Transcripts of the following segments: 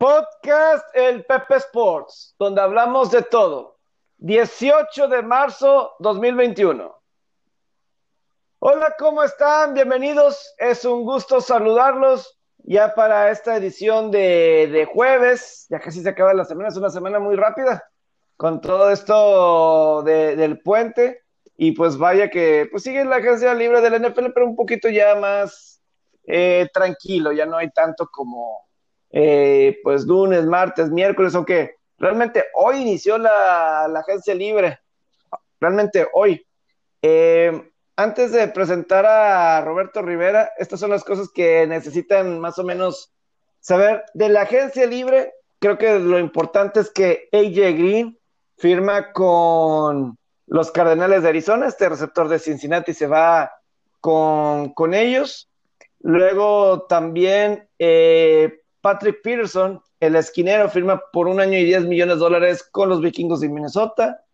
Podcast El Pepe Sports, donde hablamos de todo. 18 de marzo 2021. Hola, ¿cómo están? Bienvenidos. Es un gusto saludarlos ya para esta edición de, jueves. Ya casi se acaba la semana, es una semana muy rápida con todo esto del puente. Y pues vaya que pues sigue la agencia libre del NFL, pero un poquito ya más eh, tranquilo, ya no hay tanto como eh, pues lunes, martes, miércoles, aunque realmente hoy inició la, agencia libre, realmente hoy. Eh, antes de presentar a Roberto Rivera, estas son las cosas que necesitan más o menos saber de la agencia libre. Creo que lo importante es que AJ Green firma con los Cardenales de Arizona, este receptor de Cincinnati se va con, con ellos. Luego también eh, Patrick Peterson, el esquinero, firma por un año y 10 millones de dólares con los vikingos de Minnesota.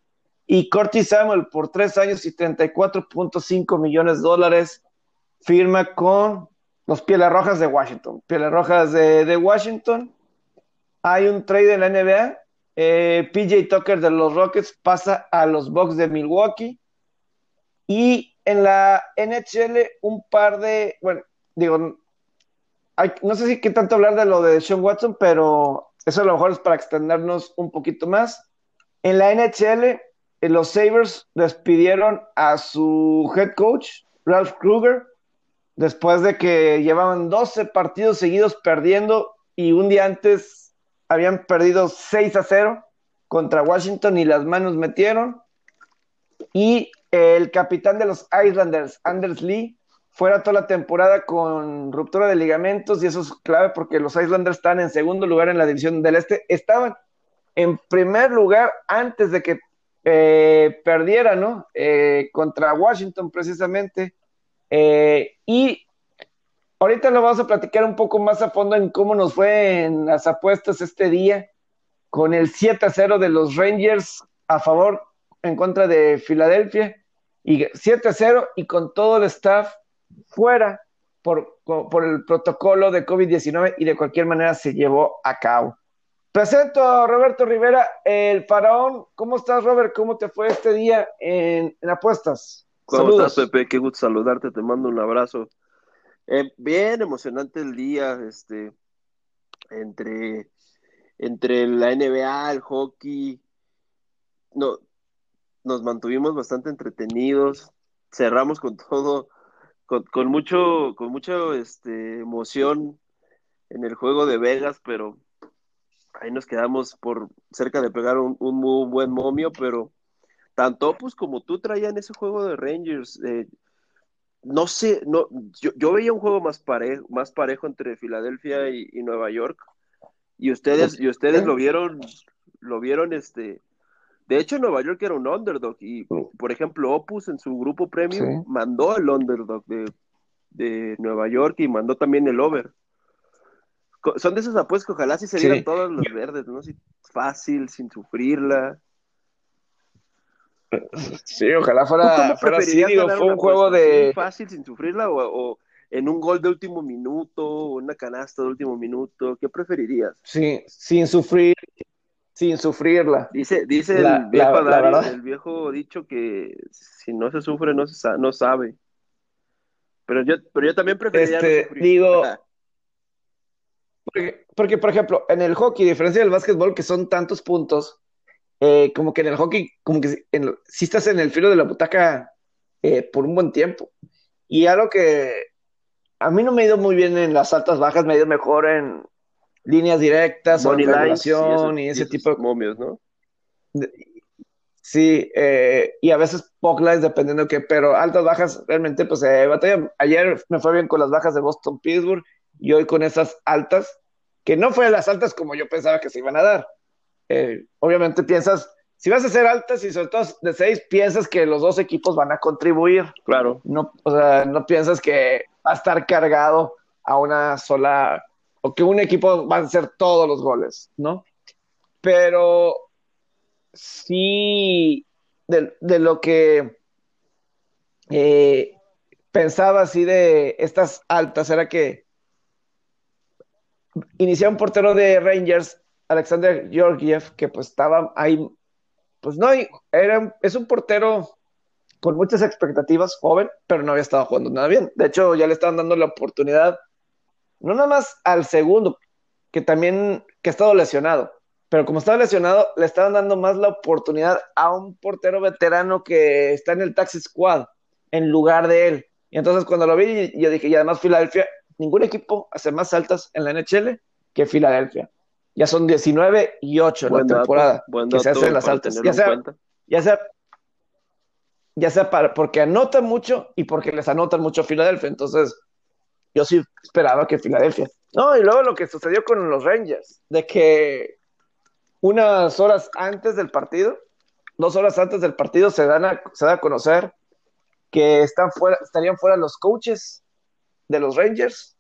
Y Curtis Samuel, por tres años y 34.5 millones de dólares, firma con los Pieles Rojas de Washington. Pieles Rojas de, Washington. Hay un trade en la NBA. Eh, PJ Tucker de los Rockets pasa a los Bucks de Milwaukee. Y en la NHL, un par de, bueno, digo, no sé si qué tanto hablar de lo de Sean Watson, pero eso a lo mejor es para extendernos un poquito más. En la NHL, eh, los Sabres despidieron a su head coach, Ralph Kruger, después de que llevaban 12 partidos seguidos perdiendo y un día antes habían perdido 6 a 0 contra Washington y las manos metieron. Y el capitán de los Islanders, Anders Lee, fuera toda la temporada con ruptura de ligamentos y eso es clave porque los Islanders están en segundo lugar en la división del Este. Estaban en primer lugar antes de que eh, perdiera, ¿no? Eh, contra Washington precisamente. Eh, y ahorita lo vamos a platicar un poco más a fondo en cómo nos fue en las apuestas este día con el 7 a 0 de los Rangers a favor en contra de Filadelfia y 7 a 0 y con todo el staff fuera por, por el protocolo de COVID-19 y de cualquier manera se llevó a cabo. Presento a Roberto Rivera, el faraón. ¿Cómo estás, Robert? ¿Cómo te fue este día en, apuestas? ¿Cómo estás, Pepe? Qué gusto saludarte, te mando un abrazo. Eh, bien emocionante el día, este, entre, entre la NBA, el hockey, no, nos mantuvimos bastante entretenidos, cerramos con todo con, mucho, con mucha este, emoción en el juego de Vegas, pero ahí nos quedamos por cerca de pegar un, muy buen momio, pero tanto pues como tú traían ese juego de Rangers. Eh, no sé, no, yo, veía un juego más parejo, más parejo entre Filadelfia y, y, Nueva York. Y ustedes, y ustedes lo vieron, lo vieron este, de hecho, Nueva York era un underdog y, por ejemplo, Opus en su grupo premium mandó al underdog de, Nueva York y mandó también el over. Son de esas apuestas que ojalá sí se dieran todos los verdes, ¿no? fácil, sin sufrirla. Sí, ojalá fuera, fuera así, fue un juego de... Fácil, sin sufrirla o, en un gol de último minuto o una canasta de último minuto, ¿qué preferirías? Sí, sin sufrir, sin sufrirla. Dice, dice el, viejo el viejo dicho que si no se sufre no, se no sabe. Pero yo, pero yo también preferiría este, Digo, porque, por ejemplo, en el hockey, a diferencia del básquetbol, que son tantos puntos, eh, como que en el hockey, como que si estás en el filo de la butaca eh, por un buen tiempo. Y algo que a mí no me ha ido muy bien en las altas bajas, me ha ido mejor en, líneas directas o y, ese tipo de momios, ¿no? Sí, eh, y a veces lines dependiendo de qué, pero altas, bajas, realmente, pues eh, batalla. Ayer me fue bien con las bajas de Boston Pittsburgh y hoy con esas altas, que no fue las altas como yo pensaba que se iban a dar. Eh, obviamente piensas, si vas a hacer altas y sobre todo de seis, piensas que los dos equipos van a contribuir. Claro. No, o sea, no piensas que va a estar cargado a una sola que un equipo va a hacer todos los goles, ¿no? Pero sí, de, lo que eh, pensaba así de estas altas, era que inicié un portero de Rangers, Alexander Georgiev, que pues estaba ahí, pues no, era, es un portero con muchas expectativas, joven, pero no había estado jugando nada bien. De hecho, ya le estaban dando la oportunidad, no nada más al segundo, que también, que ha estado lesionado, pero como estaba lesionado, le estaban dando más la oportunidad a un portero veterano que está en el taxi squad en lugar de él. Y entonces cuando lo vi, yo dije, y además Filadelfia, ningún equipo hace más altas en la NHL que Filadelfia. Ya son 19 y 8 en la temporada que se hacen las altas. Ya sea, ya sea, ya sea para, porque anotan mucho y porque les anotan mucho a Filadelfia. Entonces, yo sí esperaba que Filadelfia. No, y luego lo que sucedió con los Rangers, de que unas horas antes del partido, dos horas antes del partido, se, dan se da a conocer que están fuera, estarían fuera los coaches de los Rangers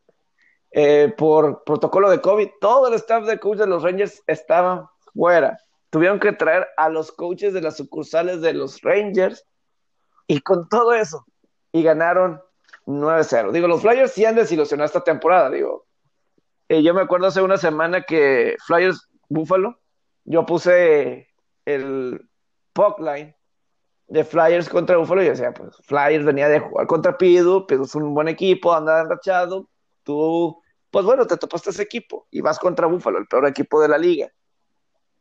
eh, por protocolo de COVID. Todo el staff de coach de los Rangers estaba fuera. Tuvieron que traer a los coaches de las sucursales de los Rangers y con todo eso, y ganaron 9-0. Digo, los Flyers sí han desilusionado esta temporada, digo. Eh, yo me acuerdo hace una semana que Flyers Buffalo, yo puse el puck line de Flyers contra Buffalo y decía, pues Flyers venía de jugar contra Pidu, Pidu es un buen equipo, anda enrachado, tú, pues bueno, te topaste ese equipo y vas contra Buffalo, el peor equipo de la liga.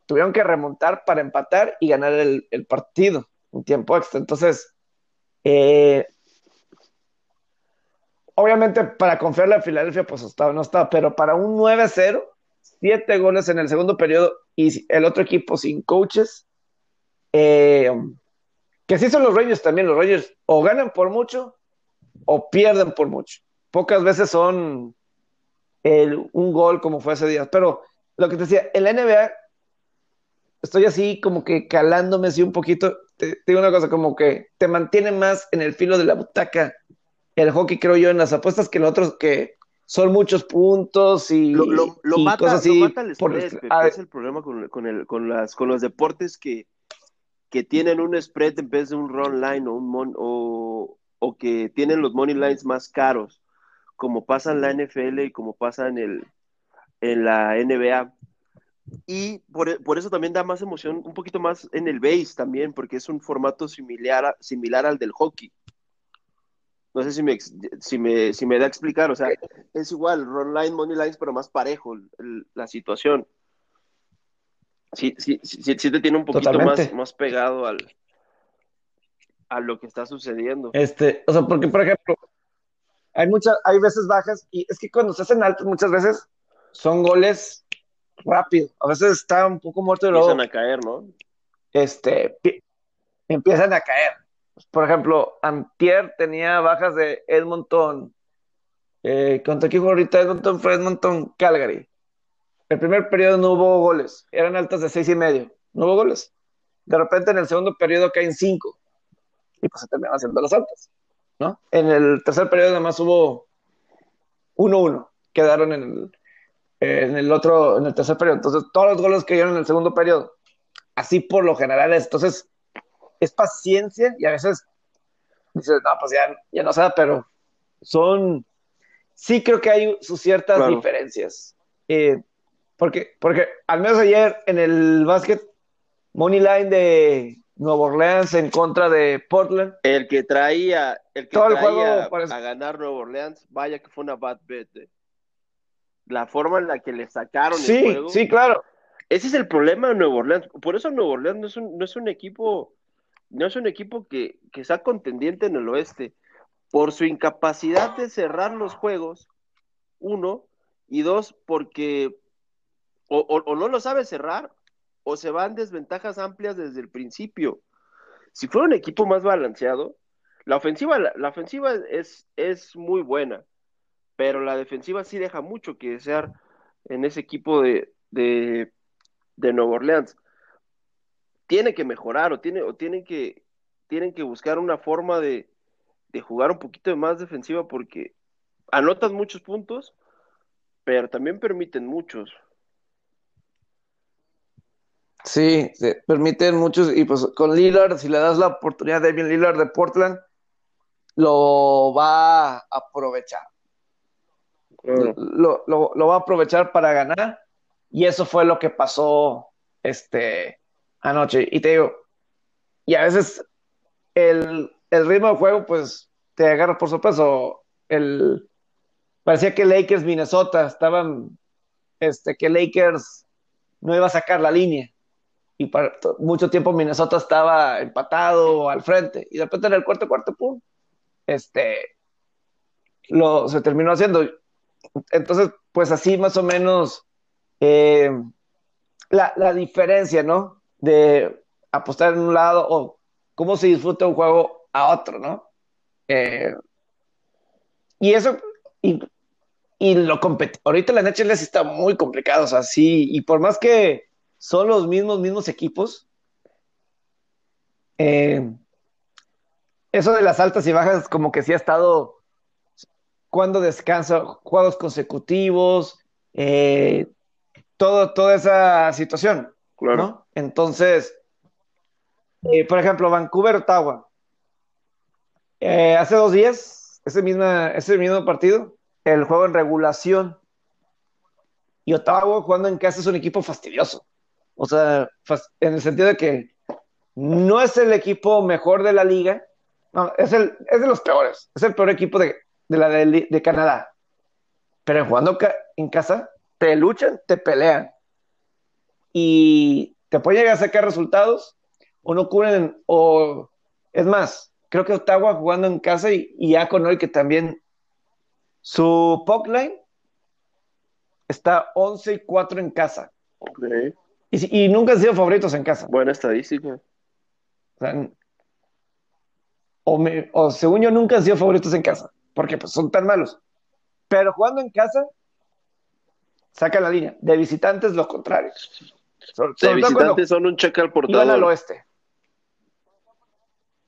Tuvieron que remontar para empatar y ganar el, partido un tiempo extra. Entonces, eh, obviamente para confiarle a Filadelfia, pues estaba, no estaba, pero para un 9-0, siete goles en el segundo periodo y el otro equipo sin coaches, eh, que sí son los Rangers también, los Rangers o ganan por mucho o pierden por mucho. Pocas veces son un gol como fue hace días, pero lo que te decía, en la NBA estoy así como que calándome así un poquito, te, digo una cosa, como que te mantiene más en el filo de la butaca el hockey, creo yo, en las apuestas que en otros que son muchos puntos y, lo, mata, cosas así. Lo mata el estrés, es el problema con, con, las, con los deportes que que tienen un spread en vez de un run line o, un o, o, que tienen los money lines más caros, como pasa en la NFL y como pasa en, el, en la NBA. Y por, por, eso también da más emoción, un poquito más en el base también, porque es un formato similar, similar al del hockey. No sé si me, si, me, si me da a explicar, o sea, es igual, run line, money lines, pero más parejo la situación sí, sí, sí, sí te tiene un poquito más, más pegado al, a lo que está sucediendo. Este, o sea, porque, por ejemplo, hay muchas, hay veces bajas, y es que cuando se hacen altos muchas veces son goles rápido. A veces está un poco muerto y luego. Empiezan a caer, ¿no? Este, empiezan a caer. Por ejemplo, Antier tenía bajas de Edmonton. Eh, ¿Contra quién ahorita? Edmonton fue Edmonton Calgary. El primer periodo no hubo goles, eran altas de seis y medio, no hubo goles. De repente en el segundo periodo caen cinco y pues se terminan haciendo las altas, ¿no? En el tercer periodo además hubo 1-1, quedaron en el, otro, en el tercer periodo. Entonces todos los goles cayeron en el segundo periodo. Así por lo general es. Entonces es paciencia y a veces dices, no, pues ya, ya no sé, pero son, sí creo que hay sus ciertas diferencias. Eh, porque, porque al menos ayer en el básquet, Money Line de Nueva Orleans en contra de Portland. El que traía, el que traía a ganar Nueva Orleans, vaya que fue una bad bet. Eh. La forma en la que le sacaron sí, el juego. Sí, claro. Ese es el problema de Nueva Orleans. Por eso Nueva Orleans no es un, no es un equipo, no es un equipo que, que sea contendiente en el oeste. Por su incapacidad de cerrar los juegos, uno, y dos, porque o, no lo sabe cerrar o se van desventajas amplias desde el principio. Si fuera un equipo más balanceado, la ofensiva, la, ofensiva es, es muy buena, pero la defensiva sí deja mucho que desear en ese equipo de, de, Nueva Orleans. Tiene que mejorar o, tiene, o tienen, que, tienen que buscar una forma de, de jugar un poquito más defensiva porque anotan muchos puntos, pero también permiten muchos. Sí, se permiten muchos, y pues con Lillard, si le das la oportunidad a David Lillard de Portland, lo va a aprovechar. lo, lo, va a aprovechar para ganar. Y eso fue lo que pasó este, anoche. Y te digo, y a veces el, el ritmo de juego, pues te agarra por sorpresa. El, parecía que Lakers, Minnesota, estaban, este, que Lakers no iba a sacar la línea. Y para mucho tiempo Minnesota estaba empatado al frente. Y de repente en el cuarto cuarto, pum, este, lo, se terminó haciendo. Entonces, pues así más o menos eh, la, la, diferencia, ¿no? De apostar en un lado o cómo se disfruta un juego a otro, ¿no? Eh, y eso, y, y lo ahorita la NHL está muy complicado, o sea, sí, y por más que son los mismos, mismos equipos, eh, eso de las altas y bajas como que sí ha estado cuando descansa, juegos consecutivos, eh, todo, toda esa situación, ¿no? Entonces, eh, por ejemplo, Vancouver, Ottawa, eh, hace dos días, ese, ese mismo partido, el juego en regulación, y Ottawa jugando en casa es un equipo fastidioso. O sea, en el sentido de que no es el equipo mejor de la liga, no, es, el, es de los peores, es el peor equipo de, la de, Canadá. Pero jugando en casa, te luchan, te pelean. Y te pueden llegar a sacar resultados o no cubren, o es más, creo que Ottawa jugando en casa y, y ya con hoy que también su line está 11 y 4 en casa. Y, nunca han sido favoritos en casa. Buena estadística. O, o, según yo, nunca han sido favoritos en casa, porque pues son tan malos. Pero jugando en casa, saca la línea. De visitantes, lo contrario. De visitantes son un cheque al portador. Iban al oeste.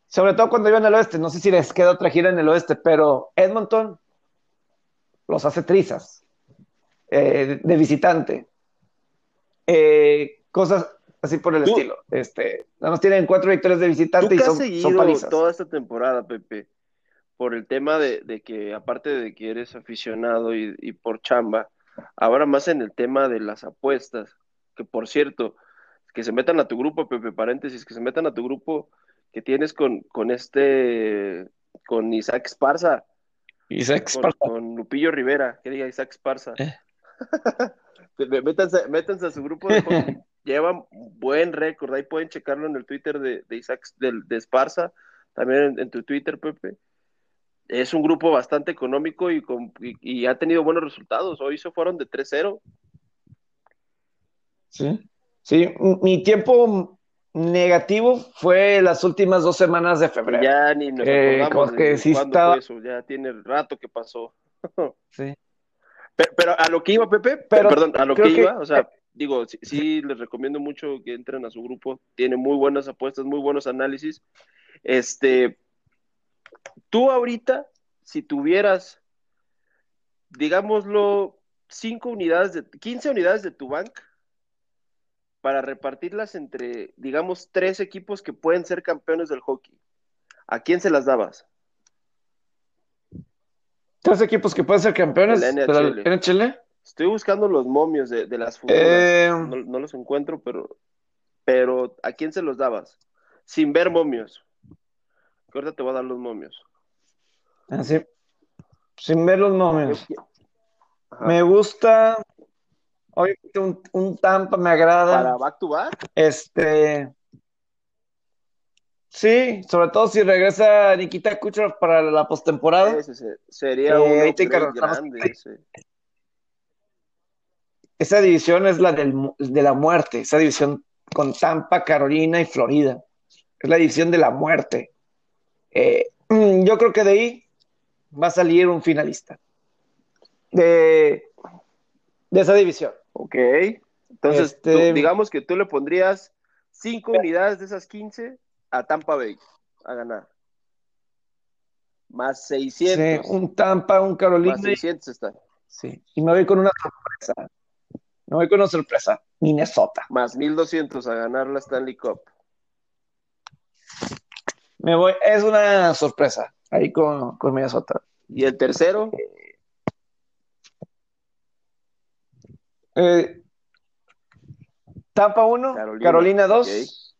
Sobre todo cuando iban al oeste. No sé si les queda otra gira en el oeste, pero Edmonton los hace trizas eh, de visitante. Eh, cosas así por el estilo. Este, nada más tienen cuatro victorias de visitante y son, seguido palizas. toda esta temporada, Pepe, por el tema de, que, aparte de que eres aficionado y, por chamba, ahora más en el tema de las apuestas, que por cierto, que se metan a tu grupo, Pepe, paréntesis, que se metan a tu grupo que tienes con, con este, con Isaac Esparza. Isaac Esparza. Con, Lupillo Rivera, que diga Isaac Esparza. Eh. métanse, a su grupo de llevan buen récord, ahí pueden checarlo en el Twitter de, Isaac de, Esparza, también en, tu Twitter, Pepe. Es un grupo bastante económico y, y, ha tenido buenos resultados. Hoy se fueron de 3-0. Sí, sí, mi tiempo negativo fue las últimas dos semanas de febrero. Ya ni nos eh, acordamos que sí estaba... eso, ya tiene rato que pasó. sí. Pero, a lo que iba, Pepe, perdón, a lo que, iba, o sea, digo, sí, les recomiendo mucho que entren a su grupo, tiene muy buenas apuestas, muy buenos análisis. Este, tú ahorita, si tuvieras, digámoslo, cinco unidades de, 15 unidades de tu bank para repartirlas entre, digamos, tres equipos que pueden ser campeones del hockey, ¿a quién se las dabas? tres equipos que pueden ser campeones de la NHL. Estoy buscando los momios de, las futuras. Eh, no, los encuentro, pero, pero ¿a quién se los dabas? Sin ver momios. ahorita te voy a dar los momios. Así. Ah, Sin ver los momios. Me gusta. Obviamente un, un Tampa me agrada. ¿Para back to back? Este. Sí, sobre todo si regresa Nikita Kucherov para la postemporada. sería eh, un grande. Esa división es la de la muerte, esa división con Tampa, Carolina y Florida. Es la división de la muerte. Eh, yo creo que de ahí va a salir un finalista de, de esa división. Ok. Entonces, este, digamos que tú le pondrías cinco unidades de esas 15 a Tampa Bay a ganar. Más 600. Sí, un Tampa, un Carolina. Más 600 está. Sí, y me voy con una sorpresa. Me voy con una sorpresa. Minnesota. Más 1200 a ganar la Stanley Cup. Me voy, es una sorpresa ahí con, con Minnesota. ¿Y el tercero? Eh, Tampa 1, Carolina 2.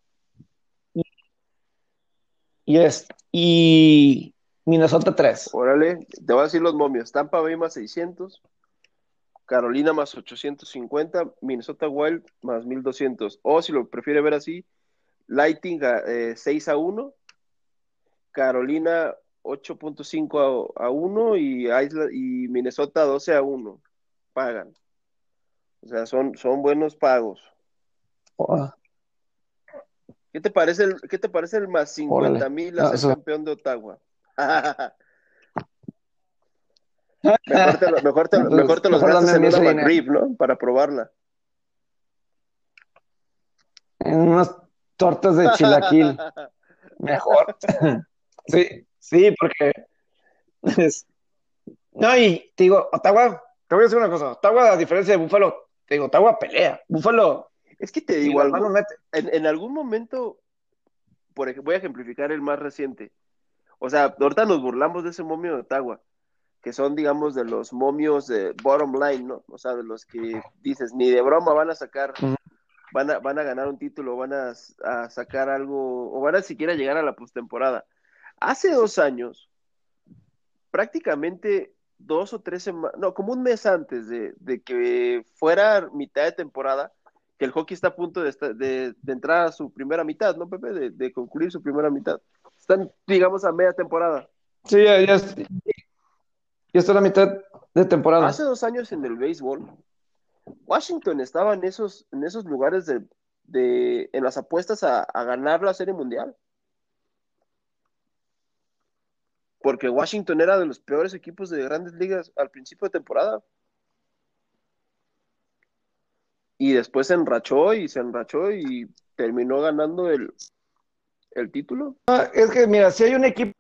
Y, es, y Minnesota 3. Órale, te voy a decir los momios. Tampa Bay más 600, Carolina más 850, Minnesota Wild más 1200. O si lo prefiere ver así, Lighting 6 eh, a 1, Carolina 8.5 a, 1 y, y Minnesota 12 a 1. Pagan. O sea, son, son buenos pagos. ¿Qué te parece el, qué te parece el más 50 mil a ser campeón de Ottawa? mejor te, mejor te, mejor te los gastas en una McRib, ¿no? Para probarla. En unas tortas de chilaquil. mejor. sí, sí, porque. No, y te digo, Ottawa, te voy a decir una cosa. Ottawa, a diferencia de Búfalo, te digo, Ottawa pelea. Búfalo es que te digo algo, en, algún momento, por ejemplo, voy a ejemplificar el más reciente. O sea, ahorita nos burlamos de ese momio de Ottawa, que son, digamos, de los momios de bottom line, ¿no? O sea, de los que dices, ni de broma van a sacar, van, a, van a ganar un título, van a, sacar algo, o van a siquiera llegar a la postemporada. Hace dos años, prácticamente dos o tres semanas, no, como un mes antes de, de que fuera mitad de temporada, que el hockey está a punto de, de, entrar a su primera mitad, ¿no, Pepe? De, concluir su primera mitad. Están, digamos, a media temporada. Sí, ya, ya, está la mitad de temporada. Hace dos años en el béisbol, Washington estaba en esos, en esos lugares de, en las apuestas a, a ganar la Serie Mundial. Porque Washington era de los peores equipos de grandes ligas al principio de temporada. y después se enrachó y se enrachó y terminó ganando el, el título. Ah, es que, mira, si hay un equipo.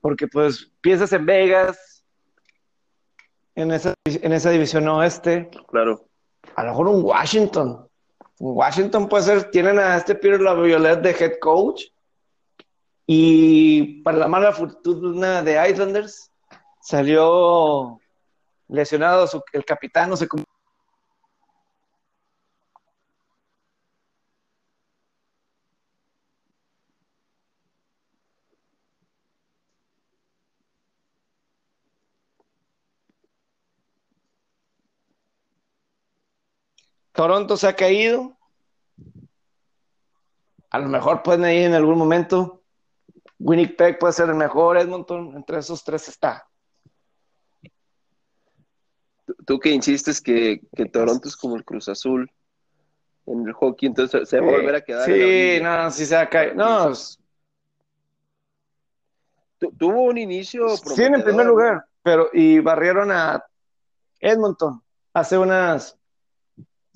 Porque pues piensas en Vegas, en esa, en esa división oeste. Claro. A lo mejor un Washington. Un Washington puede ser, tienen a este Peter Laviolette de head coach. Y para la mala fortuna de Islanders, salió lesionado el capitán, no sé cómo Toronto se ha caído. A lo mejor pueden ir en algún momento. Winnipeg puede ser el mejor, Edmonton, entre esos tres está. Tú que insistes que, Toronto es como el Cruz Azul en el hockey, entonces se va a volver a quedar. Sí, no, sí se ha caído. No, tuvo un inicio. Sí, en primer lugar, pero y barrieron a Edmonton hace unas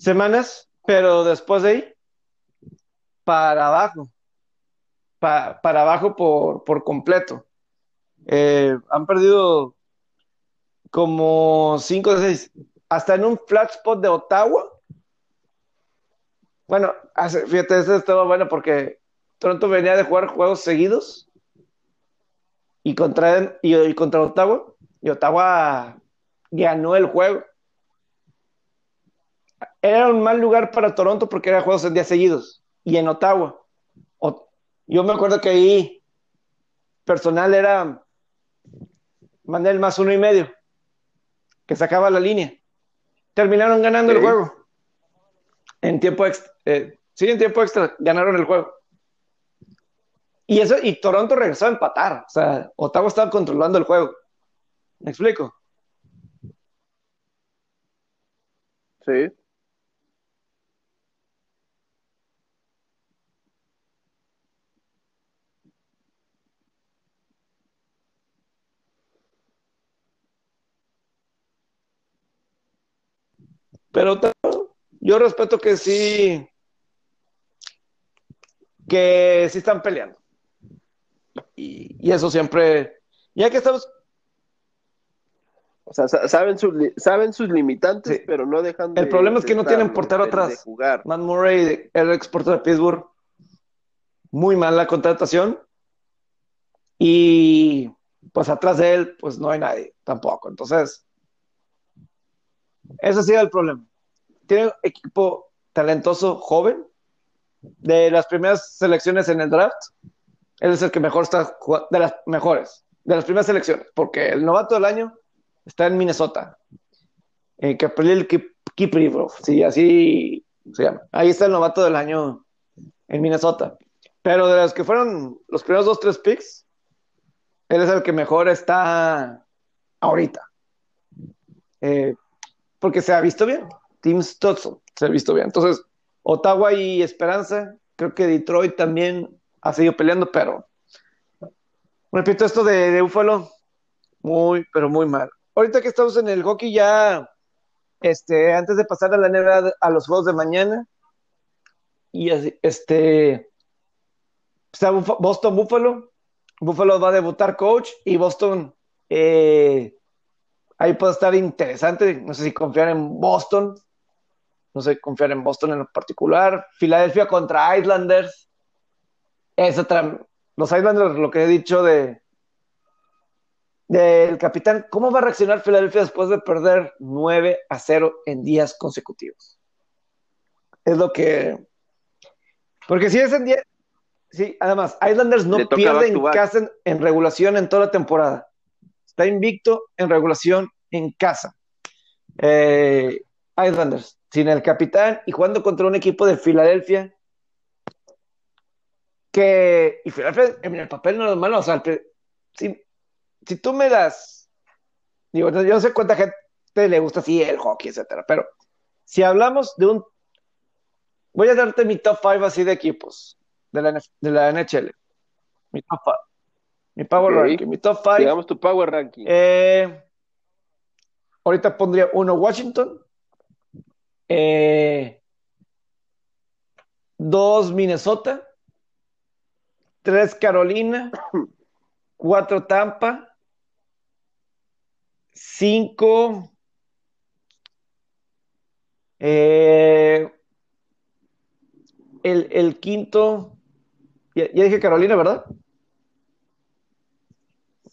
semanas, pero después de ahí, para abajo, para abajo por, por completo. Eh, han perdido como 5 de 6, hasta en un flat spot de Ottawa. Bueno, fíjate, esto estaba bueno porque Toronto venía de jugar juegos seguidos. Y contra, y contra Ottawa, y Ottawa ganó el juego era un mal lugar para Toronto porque era juegos en días seguidos. Y en Ottawa. yo me acuerdo que ahí personal era Manel más uno y medio, que sacaba la línea. Terminaron ganando el juego. En tiempo extra. Eh, sí, en tiempo extra ganaron el juego. Y eso, y Toronto regresó a empatar. O sea, Ottawa estaba controlando el juego. ¿Me explico? Sí. Pero yo respeto que sí, que sí están peleando. Y, eso siempre, ya que estamos, O sea, saben, sus, saben sus limitantes, pero no dejan de. El problema es que no tienen portero atrás. Jugar. Matt Murray, el ex portero de Pittsburgh, muy mala contratación. Y pues atrás de él, pues no hay nadie tampoco. Entonces, ese ha el problema. Tiene un equipo talentoso, joven, de las primeras selecciones en el draft. Él es el que mejor está de las mejores, de las primeras selecciones, porque el novato del año está en Minnesota. Eh, el Kiprivro, sí, así se llama. Ahí está el novato del año en Minnesota. Pero de los que fueron los primeros dos, tres picks, él es el que mejor está ahorita. Eh, porque se ha visto bien. Tim Stutson se ha visto bien. Entonces, Ottawa y Esperanza, creo que Detroit también ha seguido peleando, pero repito, esto de, Buffalo, muy, pero muy mal. Ahorita que estamos en el hockey ya, este, antes de pasar a la NBA a los juegos de mañana, y este, Boston Buffalo, Buffalo va a debutar coach y Boston, eh, ahí puede estar interesante, no sé si confiar en Boston, no sé confiar en Boston en lo particular, Filadelfia contra Islanders, es otra, los Islanders, lo que he dicho de del capitán, ¿cómo va a reaccionar Filadelfia después de perder 9 a 0 en días consecutivos? Es lo que. Porque si es en día. Sí, además, Islanders no pierde en casa en, regulación en toda la temporada. Está invicto en regulación en casa. Eh, Islanders, sin el capitán y jugando contra un equipo de Filadelfia que. Y Filadelfia en el papel no es malo, o sea, si, si tú me das, yo no sé cuánta gente le gusta así el hockey, etcétera, pero si hablamos de un, voy a darte mi top 5 así de equipos de la, de la NHL, mi top 5, mi power ranking, mi top 5. Digamos tu power ranking. Eh, ahorita pondría uno Washington, eh, dos Minnesota, tres Carolina, cuatro Tampa, Cinco. Eh, el, quinto. Ya, dije Carolina, ¿verdad?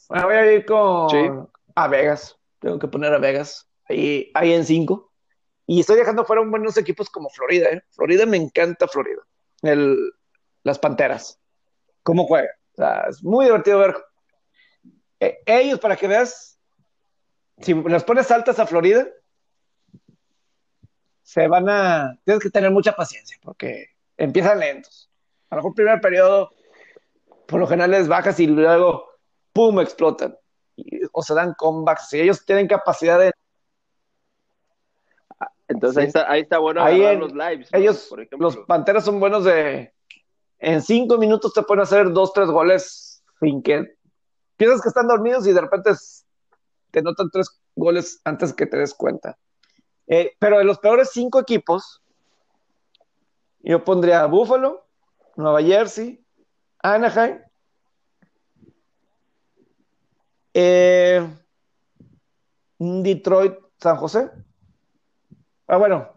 Bueno, voy a ir con. A Vegas. Tengo que poner a Vegas. Ahí, ahí en cinco. Y estoy dejando fuera buenos equipos como Florida. ¿eh? Florida me encanta Florida. El, las Panteras. ¿Cómo juega? es muy divertido ver. Eh, ellos, para que veas, si las pones altas a Florida, se van a. Tienes que tener mucha paciencia porque empiezan lentos. A lo mejor primer periodo, por lo general es bajas y luego, ¡pum! explotan. o se dan comebacks. Si ellos tienen capacidad de. Entonces ahí, está, ahí está bueno ahí los lives. Ellos, los Panteras son buenos de. En cinco minutos te pueden hacer dos, tres goles sin que. Piensas que están dormidos y de repente te notan tres goles antes que te des cuenta. Eh, pero de los peores cinco equipos, yo pondría Buffalo, Nueva Jersey, Anaheim, eh, Detroit, San José. Ah, bueno.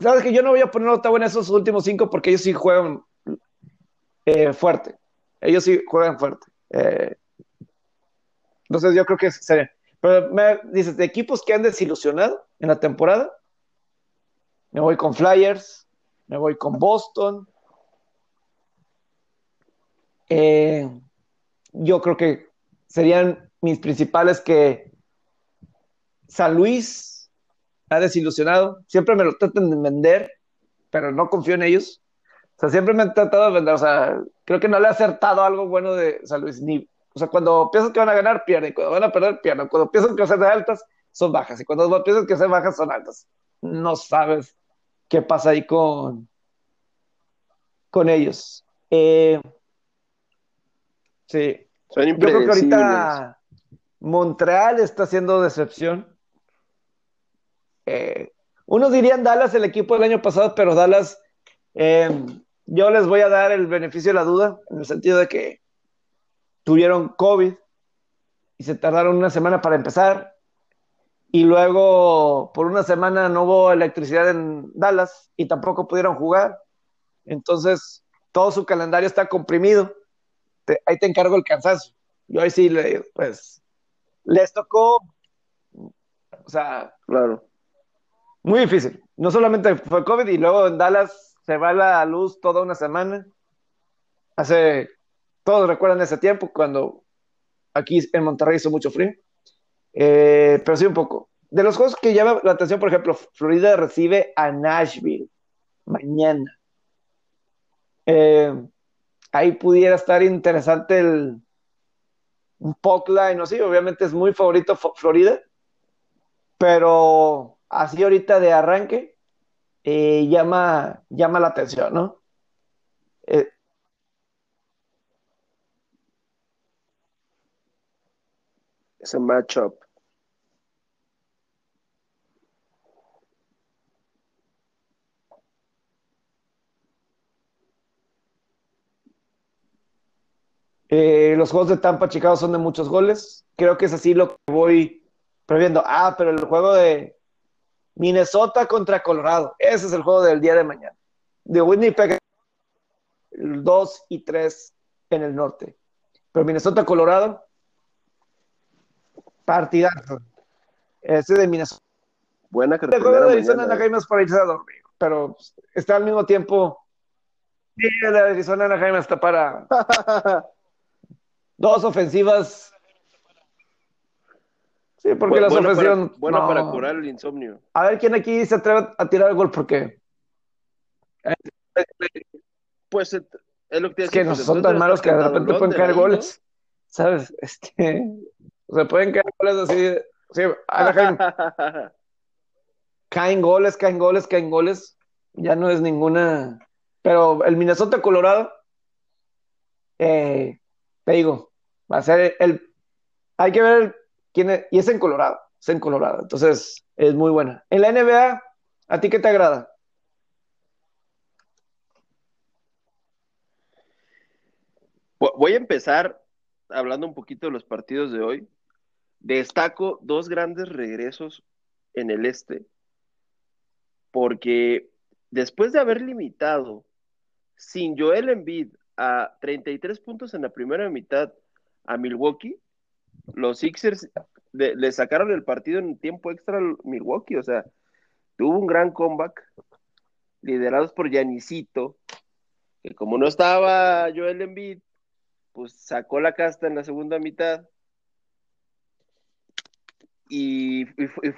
Sabes que yo no voy a poner nota en esos últimos cinco porque ellos sí juegan eh, fuerte. Ellos sí juegan fuerte. Entonces yo creo que sería. Pero me dices, de equipos que han desilusionado en la temporada, me voy con Flyers, me voy con Boston. Eh, yo creo que serían mis principales que San Luis ha desilusionado. Siempre me lo tratan de vender, pero no confío en ellos. O sea, siempre me han tratado de vender. O sea, creo que no le ha acertado algo bueno de San Luis, ni, o sea, cuando piensan que van a ganar, pierden. Cuando van a perder, pierden. Cuando piensan que van a ser altas, son bajas. Y cuando piensan que ser bajas, son altas. No sabes qué pasa ahí con, con ellos. Eh, sí. Son Yo creo que ahorita Montreal está haciendo decepción. Eh, unos dirían Dallas, el equipo del año pasado, pero Dallas, eh, yo les voy a dar el beneficio de la duda, en el sentido de que tuvieron COVID y se tardaron una semana para empezar. y luego por una semana no hubo electricidad en Dallas y tampoco pudieron jugar. Entonces, todo su calendario está comprimido. Ahí te encargo el cansancio. Yo ahí sí, pues, les tocó, o sea, claro. Muy difícil. No solamente fue COVID y luego en Dallas se va la luz toda una semana. Hace, todos recuerdan ese tiempo cuando aquí en Monterrey hizo mucho frío. Eh, pero sí un poco. De los juegos que llama la atención, por ejemplo, Florida recibe a Nashville mañana. Eh, ahí pudiera estar interesante el un line, no sé, obviamente es muy favorito Florida, pero así ahorita de arranque eh, llama, llama la atención, ¿no? Eh, ese matchup. Eh, los juegos de Tampa Chicago son de muchos goles. Creo que es así lo que voy previendo. Ah, pero el juego de Minnesota contra Colorado. Ese es el juego del día de mañana. De Winnipeg, 2 y 3 en el norte. Pero Minnesota, Colorado, partidazo. Ese de Minnesota. Buena El juego de Arizona Anaheim es para irse a dormir, pero está al mismo tiempo. Sí, el de Arizona Anaheim está para dos ofensivas. Sí, porque las ofensivas. bueno para curar el insomnio. A ver quién aquí se atreve a tirar el gol, porque. Pues es lo que, es que no son tan malos que de repente pueden caer goles. ¿Sabes? Este. Se pueden caer goles así. Sí, caen goles, caen goles, caen goles. Ya no es ninguna. Pero el Minnesota Colorado, eh, te digo, va a ser el. Hay que ver quién es. Y es en Colorado. Es en Colorado. Entonces, es muy buena. En la NBA, ¿a ti qué te agrada? Voy a empezar hablando un poquito de los partidos de hoy. Destaco dos grandes regresos en el este, porque después de haber limitado sin Joel Embiid a 33 puntos en la primera mitad a Milwaukee, los Sixers le sacaron el partido en tiempo extra Milwaukee, o sea, tuvo un gran comeback, liderados por Yanisito, que como no estaba Joel Embiid, pues sacó la casta en la segunda mitad y,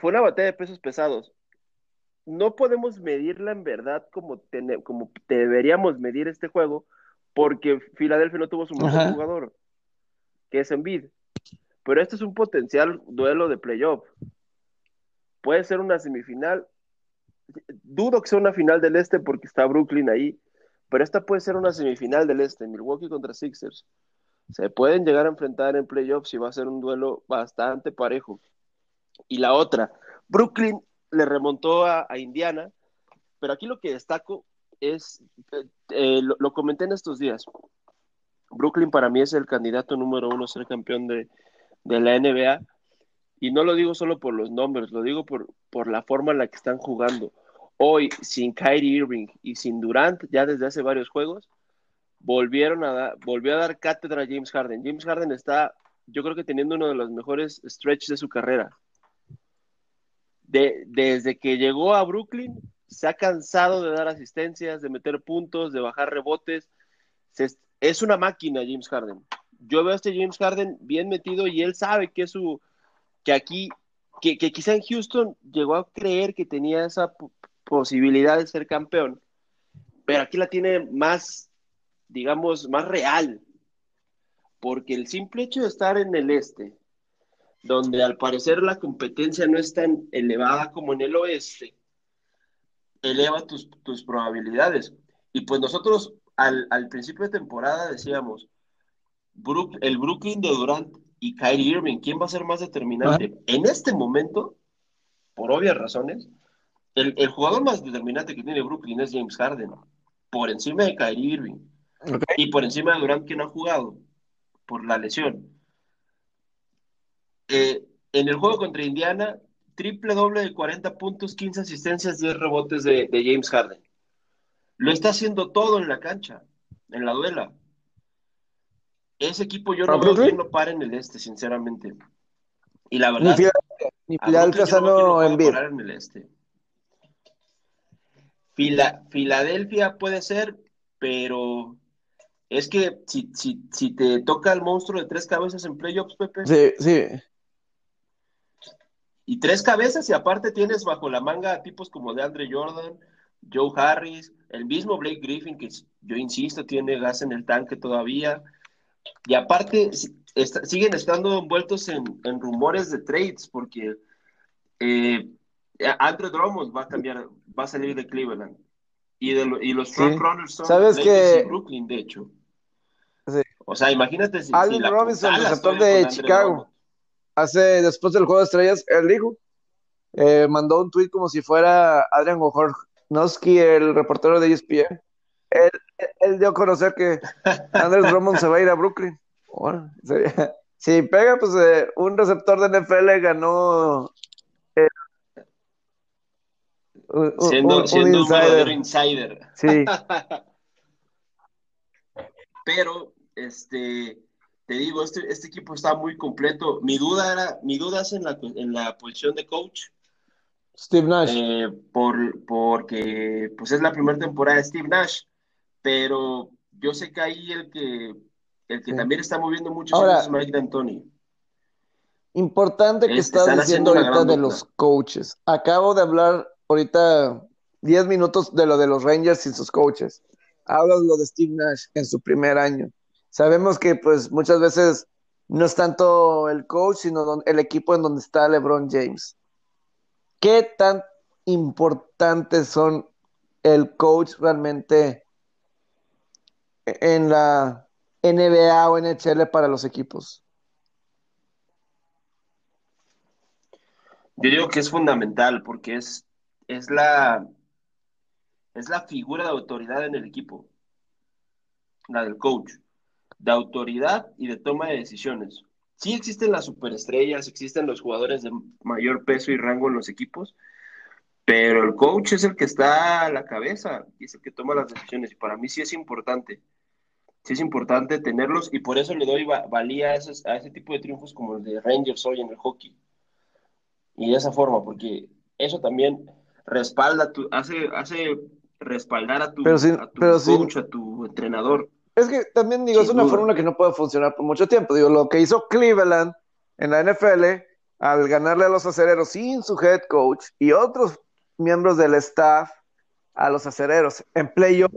fue una batalla de pesos pesados. No podemos medirla en verdad como, como deberíamos medir este juego, porque Filadelfia no tuvo su mejor jugador, que es Embiid. Pero este es un potencial duelo de playoff. Puede ser una semifinal. Dudo que sea una final del este porque está Brooklyn ahí, pero esta puede ser una semifinal del este, Milwaukee contra Sixers. Se pueden llegar a enfrentar en playoffs y va a ser un duelo bastante parejo. Y la otra, Brooklyn le remontó a, Indiana, pero aquí lo que destaco es, eh, eh, lo, comenté en estos días, Brooklyn para mí es el candidato número uno a ser campeón de, la NBA, y no lo digo solo por los nombres, lo digo por, por la forma en la que están jugando. Hoy, sin Kyrie Irving y sin Durant, ya desde hace varios juegos, volvieron a volvió a dar cátedra a James Harden. James Harden está, yo creo que teniendo uno de los mejores stretches de su carrera desde que llegó a Brooklyn, se ha cansado de dar asistencias, de meter puntos, de bajar rebotes. es una máquina James Harden. Yo veo a este James Harden bien metido y él sabe que su que aquí que, quizá en Houston llegó a creer que tenía esa posibilidad de ser campeón, pero aquí la tiene más, digamos, más real, porque el simple hecho de estar en el este, donde al parecer la competencia no es tan elevada como en el oeste, eleva tus, probabilidades. Y pues nosotros al, principio de temporada decíamos, el Brooklyn de Durant y Kyrie Irving, ¿quién va a ser más determinante? En este momento, por obvias razones, el, jugador más determinante que tiene Brooklyn es James Harden, por encima de Kyrie Irving. Y por encima de Durant, que no ha jugado por la lesión. Eh, en el juego contra Indiana, triple doble de 40 puntos, 15 asistencias, 10 rebotes de, James Harden. Lo está haciendo todo en la cancha, en la duela. Ese equipo yo no veo que no pare en el este, sinceramente. Y la verdad, ni Filadelfia no en el este. Filadelfia puede ser, pero es que si, si, si te toca el monstruo de tres cabezas en playoffs, Pepe. Sí, sí. Y tres cabezas, y aparte tienes bajo la manga tipos como de Andre Jordan, Joe Harris, el mismo Blake Griffin, que yo insisto, tiene gas en el tanque todavía. Y aparte, siguen estando envueltos en, rumores de trades, porque eh, Andrew Drummond va a cambiar, va a salir de Cleveland. Y, de, y los front runners son ¿Sabes que... Brooklyn, de hecho. O sea, imagínate si, Allen Robinson, el receptor de Chicago, hace después del juego de estrellas, él dijo, eh, mandó un tweet como si fuera Adrian Wojnarowski, el reportero de ESPN. Él, dio a conocer que Andrés Drummond se va a ir a Brooklyn. si pega, pues eh, un receptor de NFL ganó eh, siendo, un, insider. insider. Sí. Pero, este, te digo, este, este equipo está muy completo. Mi duda era, mi duda es en la, en la posición de coach. Steve Nash. Eh, por, porque pues es la primera temporada de Steve Nash, pero yo sé que ahí el que, el que también está moviendo mucho es Mike D'Antoni. Importante que estás diciendo ahorita de los coaches. Acabo de hablar ahorita 10 minutos de lo de los Rangers y sus coaches. Hablas lo de Steve Nash en su primer año. Sabemos que pues muchas veces no es tanto el coach, sino el equipo en donde está LeBron James. ¿Qué tan importantes son el coach realmente en la NBA o NHL para los equipos? Yo digo que es fundamental porque es, es la es la figura de autoridad en el equipo, la del coach, de autoridad y de toma de decisiones sí existen las superestrellas, existen los jugadores de mayor peso y rango en los equipos, pero el coach es el que está a la cabeza y es el que toma las decisiones. Y para mí sí es importante, sí es importante tenerlos y por eso le doy valía a, a ese tipo de triunfos como el de Rangers hoy en el hockey. Y de esa forma, porque eso también respalda, tu, hace, hace respaldar a tu, a tu coach, a tu entrenador. Es que también digo, es una fórmula que no puede funcionar por mucho tiempo. Digo, lo que hizo Cleveland en la NFL al ganarle a los acereros sin su head coach y otros miembros del staff a los acereros en playoff.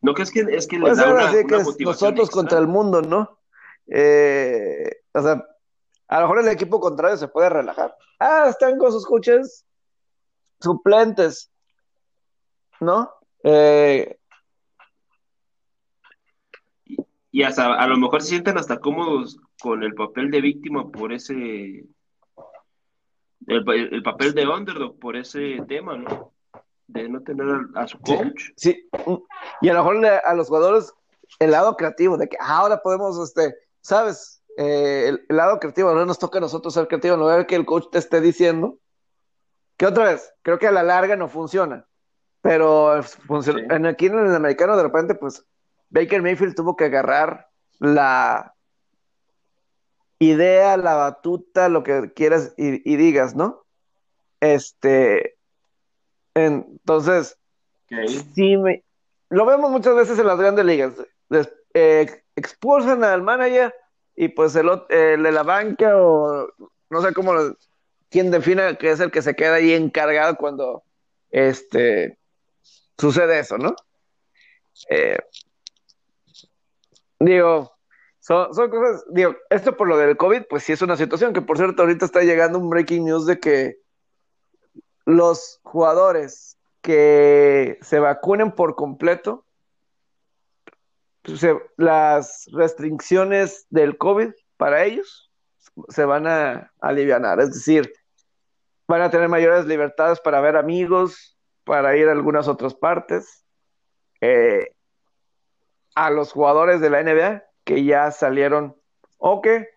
No, que es que, es que les da una, que es nosotros contra el mundo, ¿no? Eh, o sea, a lo mejor el equipo contrario se puede relajar. Ah, están con sus coaches suplentes, ¿no? Eh, y hasta a lo mejor se sienten hasta cómodos con el papel de víctima por ese el, papel de underdog por ese tema, ¿no? De no tener a, su coach. Sí, y a lo mejor a los jugadores el lado creativo, de que ahora podemos, este, ¿sabes? Eh, el, lado creativo, no nos toca a nosotros ser creativos, no ver que el coach te esté diciendo. Que otra vez, creo que a la larga no funciona. Pero funciona, en aquí en el americano de repente, pues Baker Mayfield tuvo que agarrar la idea, la batuta, lo que quieras y, digas, ¿no? Este, entonces, sí me, lo vemos muchas veces en las grandes ligas. Eh, expulsan al manager y pues el, el, de la banca o no sé cómo, quién define que es el que se queda ahí encargado cuando este sucede eso, ¿no? Eh, Digo, son, cosas, digo, esto por lo del COVID, pues sí es una situación que por cierto ahorita está llegando un breaking news de que los jugadores que se vacunen por completo, las restricciones del COVID para ellos se van a aliviar, es decir, van a tener mayores libertades para ver amigos, para ir a algunas otras partes. Eh, a los jugadores de la NBA que ya salieron o que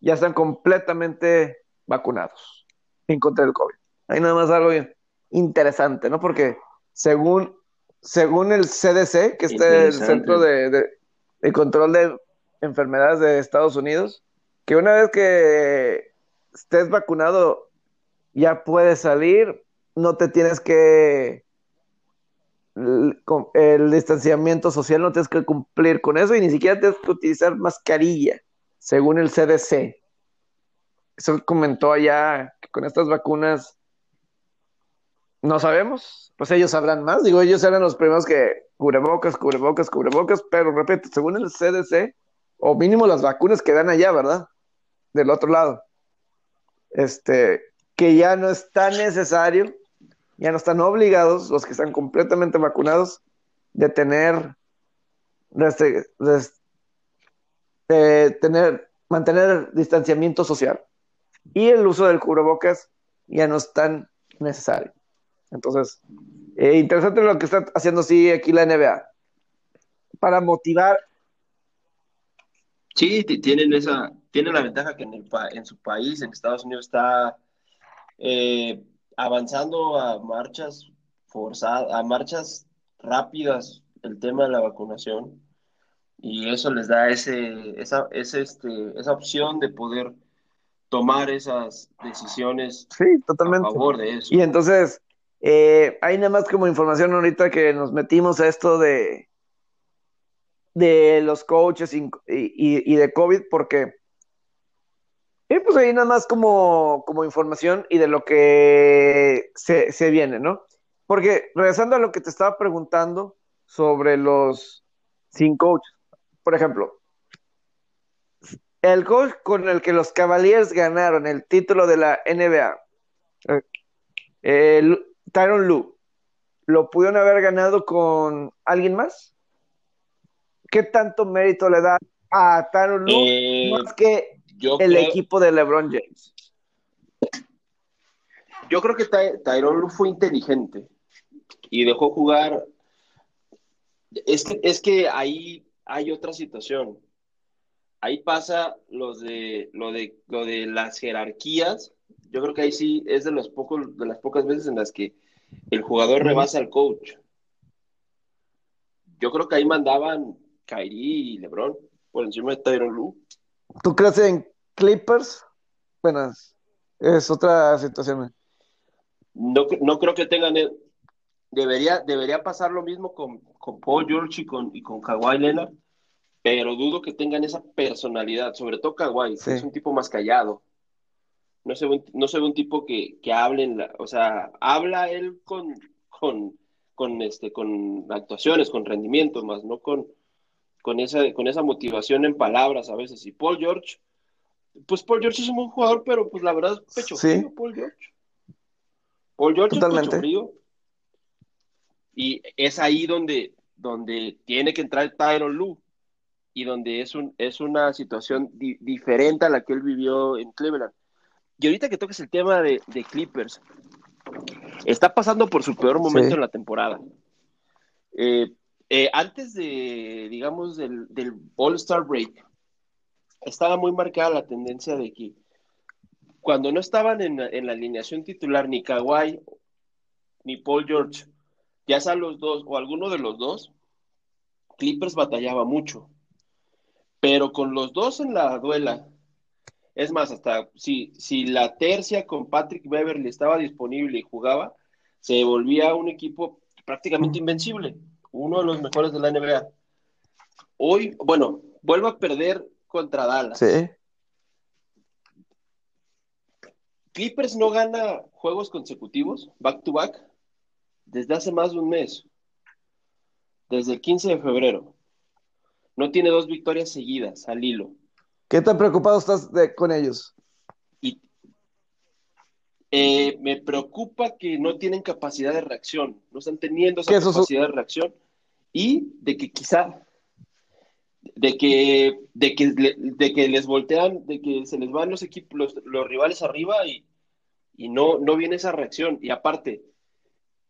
ya están completamente vacunados. en contra del COVID. Hay nada más algo interesante, ¿no? Porque según, según el CDC, que es el Centro de, Control de Enfermedades de Estados Unidos, que una vez que estés vacunado ya puedes salir, no te tienes que el distanciamiento social no tienes que cumplir con eso y ni siquiera tienes que utilizar mascarilla, según el CDC. Eso comentó allá que con estas vacunas no sabemos, pues ellos sabrán más. Digo, ellos eran los primeros que cubrebocas, cubrebocas, cubrebocas, pero repito, según el CDC, o mínimo las vacunas que dan allá, ¿verdad? Del otro lado. Este, que ya no es tan necesario ya no están obligados los que están completamente vacunados de tener, de tener, mantener distanciamiento social. Y el uso del cubrebocas ya no es tan necesario. Entonces, eh, interesante lo que está haciendo sí aquí la NBA para motivar. Sí, tienen esa, tienen la ventaja que en, el, en su país, en Estados Unidos, está eh, avanzando a marchas forzadas, a marchas rápidas el tema de la vacunación y eso les da ese, esa, ese, este, esa opción de poder tomar esas decisiones sí, totalmente. a favor de eso. Y entonces, eh, hay nada más como información ahorita que nos metimos a esto de, de los coaches y, y, y de COVID, porque y pues ahí nada más como, como información y de lo que se, se, viene, ¿no? Porque regresando a lo que te estaba preguntando sobre los sin coach, por ejemplo, el coach con el que los Cavaliers ganaron el título de la NBA, el Tyron Lu, ¿lo pudieron haber ganado con alguien más? ¿Qué tanto mérito le da a Tyron Lu? Eh, más que el equipo de LeBron James. Yo creo que Tyrone fue inteligente y dejó jugar. Es que, es que ahí hay otra situación. Ahí pasa los de, lo, de, lo de las jerarquías. Yo creo que ahí sí es de, los pocos, de las pocas veces en las que el jugador rebasa al coach. Yo creo que ahí mandaban Kyrie y LeBron por encima de Tyron Lu. ¿Tú crees en Clippers? Bueno, es otra situación. No, no creo que tengan. Debería, debería pasar lo mismo con, con Paul George y con, y con Kawhi Leonard, pero dudo que tengan esa personalidad, sobre todo Kawhi, es un tipo más callado. No se ve, no un tipo que, que hable, en la, o sea, habla él con, con, con, este, con actuaciones, con rendimientos, más no con, con esa, con esa motivación en palabras a veces. Y Paul George, pues Paul George es un buen jugador, pero pues la verdad es pecho frío, Paul George. Paul George es pecho frío. Y es ahí donde, donde tiene que entrar Tyron Lu y donde es, un, es una situación diferente a la que él vivió en Cleveland. Y ahorita que toques el tema de, Clippers, está pasando por su peor momento en la temporada. Eh, eh, antes de, digamos, del, All-Star Break, estaba muy marcada la tendencia de que cuando no estaban en, la alineación titular ni Kawhi ni Paul George, ya sea los dos o alguno de los dos, Clippers batallaba mucho. Pero con los dos en la duela, es más, hasta si, si la tercia con Patrick Beverly estaba disponible y jugaba, se volvía un equipo prácticamente invencible uno de los mejores de la NBA. Hoy, bueno, vuelvo a perder contra Dallas. Sí. Clippers no gana juegos consecutivos, back to back, desde hace más de un mes. Desde el 15 de febrero. No tiene dos victorias seguidas al hilo. ¿Qué tan preocupado estás con ellos? Eh, me preocupa que no tienen capacidad de reacción, no están teniendo esa capacidad de reacción y de que quizá, de que, de que, de que les voltean, de que se les van los equipos, los, rivales arriba y, y, no, no viene esa reacción. Y aparte,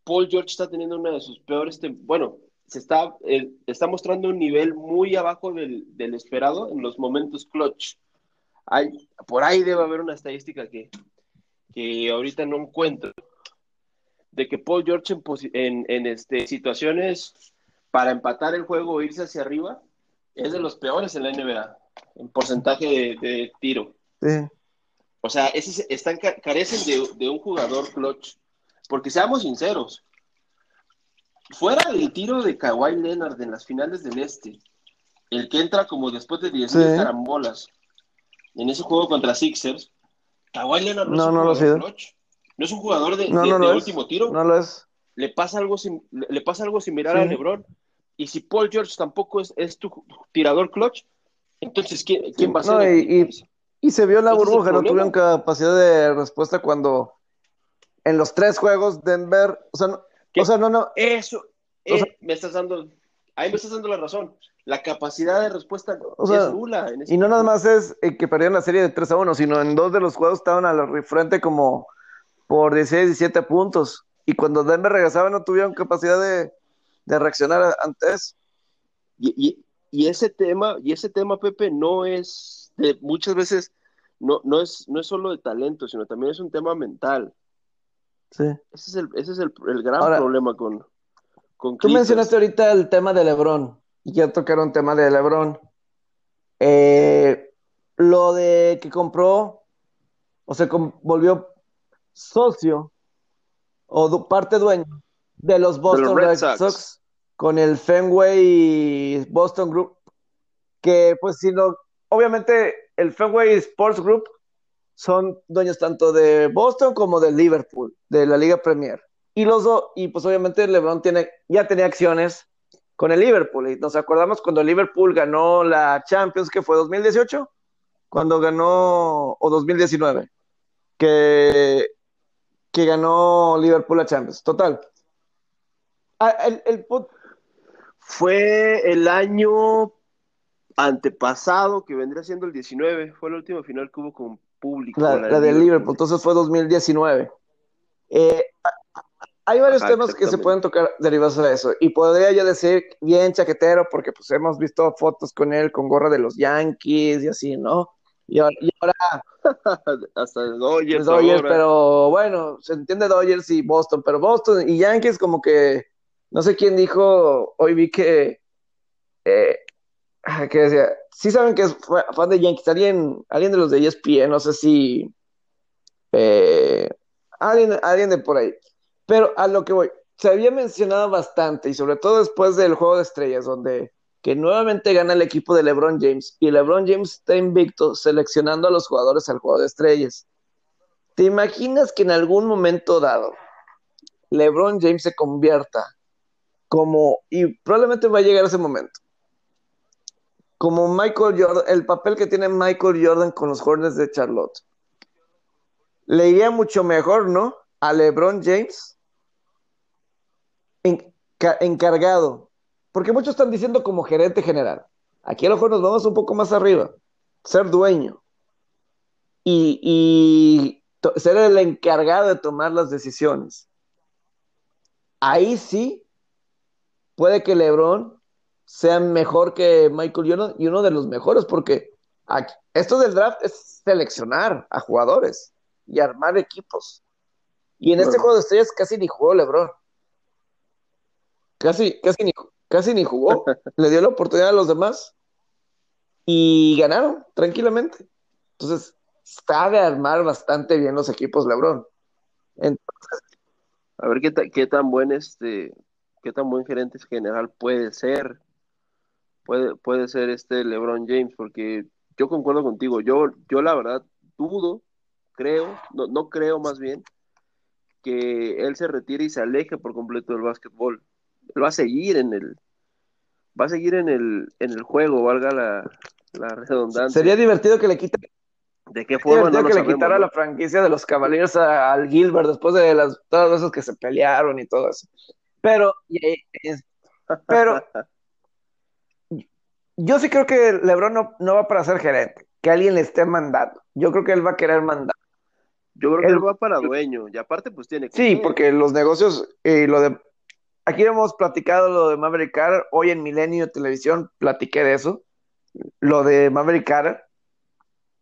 Paul George está teniendo una de sus peores, bueno, se está, está mostrando un nivel muy abajo del, del esperado en los momentos clutch. Hay, por ahí debe haber una estadística que, que ahorita no encuentro, de que Paul George en, en, este, situaciones para empatar el juego o irse hacia arriba, es de los peores en la NBA, en porcentaje de, tiro. O sea, están, carecen de, de, un jugador clutch. Porque seamos sinceros, fuera del tiro de Kawhi Leonard en las finales del Este, el que entra como después de 10 carambolas en ese juego contra Sixers, Kawhi Leonard no, es un jugador clutch. No es un jugador de, último tiro. No lo es. Le pasa algo, le pasa algo similar a LeBron. Y si Paul George tampoco es, es tu tirador clutch, entonces ¿quién, quién va a ser? Y, se vio la burbuja, no tuvieron capacidad de respuesta cuando en los tres juegos Denver, o sea, no, o sea, no, no. Eso, eh, me estás dando, ahí me estás dando la razón. La capacidad de respuesta es nula. y no nada más es eh, que perdieron la serie de 3 a 1, sino en dos de los juegos estaban a la frente como por 16, 17 puntos. Y cuando Denver regresaba no tuvieron capacidad de, reaccionar antes. Y, y, ese tema, y ese tema, Pepe, no es de muchas veces, no, no, es, no es solo de talento, sino también es un tema mental. Sí. Ese es el, ese es el, gran problema con, con Tú mencionaste ahorita el tema de Lebron, y ya tocaron tema de Lebron. Eh, lo de que compró, o se volvió socio o parte dueño de los Boston Red, Sox. con el Fenway Boston Group, que pues si no, obviamente el Fenway Sports Group son dueños tanto de Boston como de Liverpool, de la Liga Premier. Y los dos, y pues obviamente LeBron tiene, ya tenía acciones con el Liverpool. Y nos acordamos cuando Liverpool ganó la Champions, que fue 2018, cuando ganó, o 2019, que que ganó Liverpool la Champions. Total. Ah, el, Fue el año antepasado, que vendría siendo el 19. Fue la última final que hubo con público. La, de Liverpool. entonces fue 2019. Eh, hay varios temas que se pueden tocar derivados de eso. Y podría yo decir bien chaquetero, porque pues hemos visto fotos con él con gorra de los Yankees y así, ¿no? Y ahora, hasta Dodgers. pero bueno, se entiende Dodgers y Boston, pero Boston y Yankees como que, no sé quién dijo, hoy vi que, eh, que decía, sí saben que es fan de Yankees, alguien, alguien de los de ESPN, no sé si, eh, alguien, alguien de por ahí, pero a lo que voy, se había mencionado bastante y sobre todo después del juego de estrellas, donde que nuevamente gana el equipo de LeBron James y LeBron James está invicto seleccionando a los jugadores al juego de estrellas. ¿Te imaginas que en algún momento dado LeBron James se convierta como, y probablemente va a llegar ese momento, como Michael Jordan, el papel que tiene Michael Jordan con los Hornets de Charlotte? Le iría mucho mejor, ¿no? A LeBron James encargado porque muchos están diciendo como gerente general. Aquí a lo mejor nos vamos un poco más arriba. Ser dueño. Y, ser el encargado de tomar las decisiones. Ahí sí puede que LeBron sea mejor que Michael Jordan y uno de los mejores, porque esto del draft es seleccionar a jugadores y armar equipos. Y en este juego de estrellas casi ni jugó LeBron. Casi, casi ni, casi ni jugó, le dio la oportunidad a los demás y ganaron tranquilamente. Entonces, de armar bastante bien los equipos LeBron. a ver qué, qué tan buen este, qué tan buen gerente general puede ser. Puede, puede ser este LeBron James, porque yo concuerdo contigo. Yo, yo la verdad dudo, creo, no, no creo más bien, que él se retire y se aleje por completo del básquetbol va a seguir en el va a seguir en el en el juego, valga la, la redundancia. Sería divertido que le quite ¿De qué forma? No que le quitara la franquicia de los Cavaliers al Gilbert después de las todas esas que se pelearon y todo eso. Pero, pero yo sí creo que LeBron no, no, va para ser gerente, que alguien le esté mandando. Yo creo que él va a querer mandar. Yo creo que él, va para dueño y aparte pues tiene que Sí, porque los negocios y lo de Aquí hemos platicado lo de Maverick Carter. Hoy en Milenio Televisión platiqué de eso. Lo de Maverick Carter.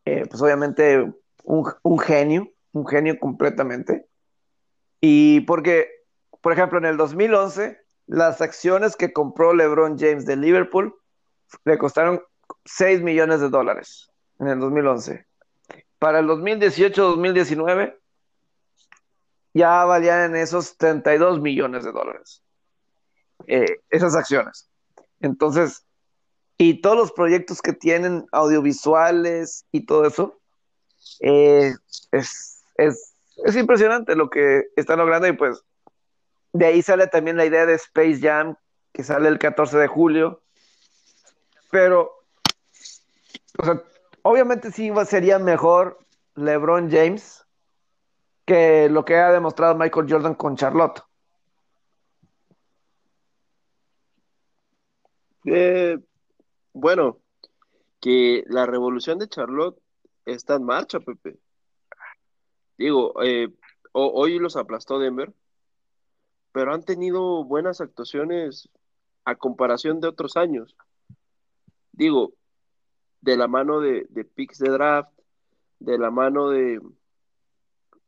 Eh, pues obviamente un, genio. un genio completamente. Y porque, por ejemplo, en el 2011, las acciones que compró LeBron James de Liverpool le costaron 6 millones de dólares en el 2011. Para el 2018-2019 ya valían esos 32 millones de dólares. Eh, esas acciones. Entonces, y todos los proyectos que tienen audiovisuales y todo eso, eh, es, es, es impresionante lo que están logrando y pues de ahí sale también la idea de Space Jam, que sale el 14 de julio. Pero, obviamente sí sería mejor LeBron James que lo que ha demostrado Michael Jordan con Charlotte. Eh, bueno, que la revolución de Charlotte está en marcha, Pepe. Digo, eh, hoy los aplastó Denver, pero han tenido buenas actuaciones a comparación de otros años. Digo, de la mano de, de picks de draft, de la mano de,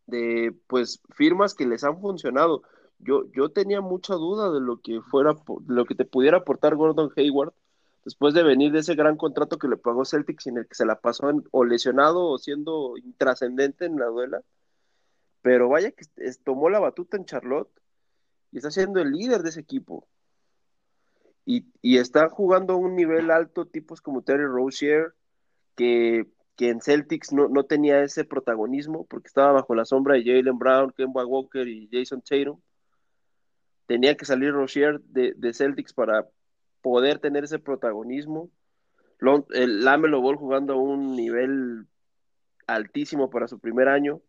de pues firmas que les han funcionado. Yo, yo tenía mucha duda de lo que fuera, lo que te pudiera aportar Gordon Hayward después de venir de ese gran contrato que le pagó Celtics en el que se la pasó o lesionado o siendo intrascendente en la duela. Pero vaya que tomó la batuta en Charlotte y está siendo el líder de ese equipo. Y, y está jugando a un nivel alto tipos como Terry Rozier, que que en Celtics no, no, tenía ese protagonismo porque estaba bajo la sombra de Jalen Brown, Kemba Walker y Jason Tatum. Tenía que salir Rozier de, de Celtics para poder tener ese protagonismo. el Lamelo Ball jugando a un nivel altísimo para su primer año.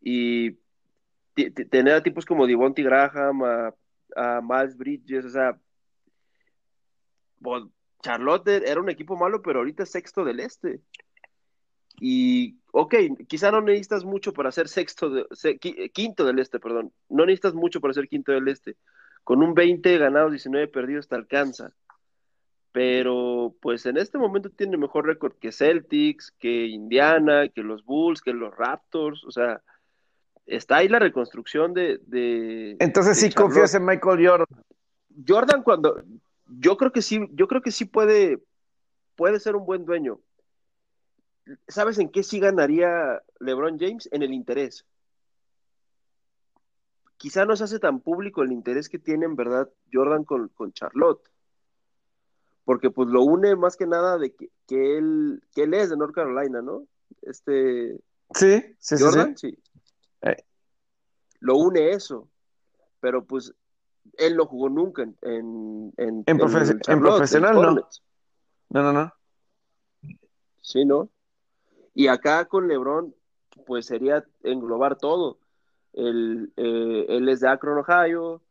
Y tener a tipos como Devontae Graham, a Miles Bridges, o sea, Charlotte era un equipo malo, pero ahorita es sexto del este. Y, ok, quizá no necesitas mucho para ser sexto, de, quinto del este, perdón. No necesitas mucho para ser quinto del este. Con un 20 ganados, 19 perdidos te alcanza. Pero, pues en este momento tiene mejor récord que Celtics, que Indiana, que los Bulls, que los Raptors. O sea, está ahí la reconstrucción de. de Entonces sí confías en Michael Jordan. Jordan, cuando. Yo creo que sí, yo creo que sí puede, puede ser un buen dueño ¿Sabes en qué sí ganaría LeBron James? En el interés. Quizá no se hace tan público el interés que tiene en verdad Jordan con, Charlotte. Porque pues lo une más que nada de que, él, que él es de North Carolina, ¿no? Este. Sí, sí, Jordan, sí. Eh. Lo une eso. Pero pues él no jugó nunca en, en, en, en profesional, no. No, no, no. Sí, ¿no? Y acá con LeBron, pues sería englobar todo. Él, eh, él es de Akron, Ohio.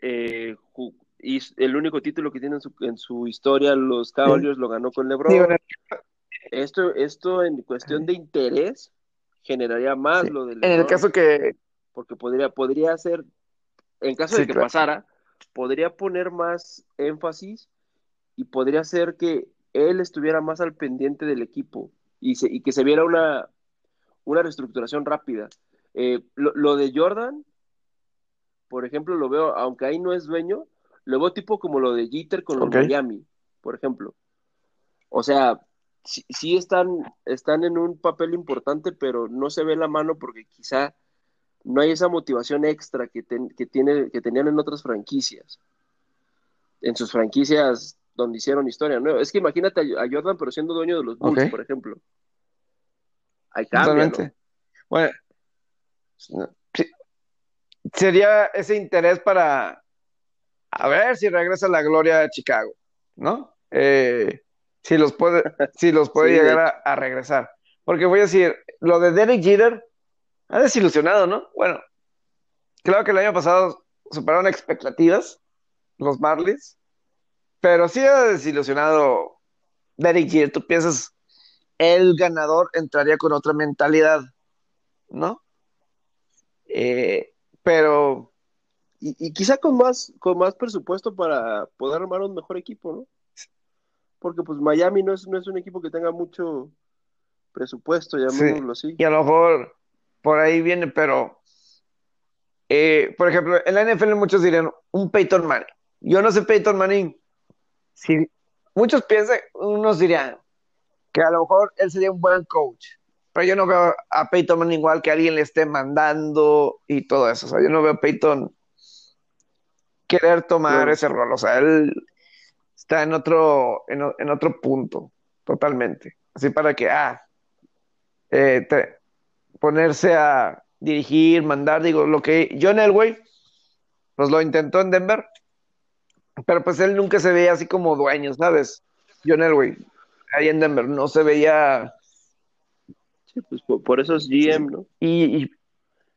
Eh, y el único título que tiene en su, historia, los Cavaliers, lo ganó con LeBron. Esto, esto en cuestión de interés generaría más lo de LeBron. En el caso que. Porque podría, podría ser, en caso de que pasara, podría poner más énfasis y podría ser que él estuviera más al pendiente del equipo y, que se viera una, una reestructuración rápida. Eh, lo, de Jordan, por ejemplo, lo veo, aunque ahí no es dueño, lo veo tipo como lo de Jeter con los Miami, por ejemplo. O sea, sí, están, están en un papel importante, pero no se ve la mano porque quizá no hay esa motivación extra que, que, tiene, que tenían en otras franquicias. En sus franquicias donde hicieron historia nueva. Es que imagínate a Jordan, pero siendo dueño de los Bulls, por ejemplo. Hay cambio. Bueno, sería ese interés para a ver si regresa la gloria de Chicago, ¿no? Eh, si los puede, si los puede llegar a, regresar. Porque voy a decir, lo de Derek Jeter ha desilusionado, ¿no? Bueno, claro que el año pasado superaron expectativas los Marlins, pero sí ha desilusionado Derek Jeter. Tú piensas, el ganador entraría con otra mentalidad, ¿no? Eh, pero... Y, quizá con más, con más presupuesto para poder armar un mejor equipo, ¿no? Porque pues Miami no es, no es un equipo que tenga mucho presupuesto, llamémoslo así. Y a lo mejor por ahí viene, pero eh, por ejemplo, en la NFL muchos dirían un Peyton Manning. Yo no sé Peyton Manning. Si muchos piensan, unos dirían que a lo mejor él sería un buen coach, pero yo no veo a Peyton Manning igual que alguien le esté mandando y todo eso. O sea, yo no veo a Peyton querer tomar ese rol. O sea, él está en otro, en, otro punto, totalmente. Así para que, ah, eh, ponerse a dirigir, mandar, digo, lo que John Elway, pues lo intentó en Denver, pero pues él nunca se veía así como dueño, ¿sabes? John Elway, ahí en Denver, no se veía... Sí, pues por, eso es GM, ¿no? Y,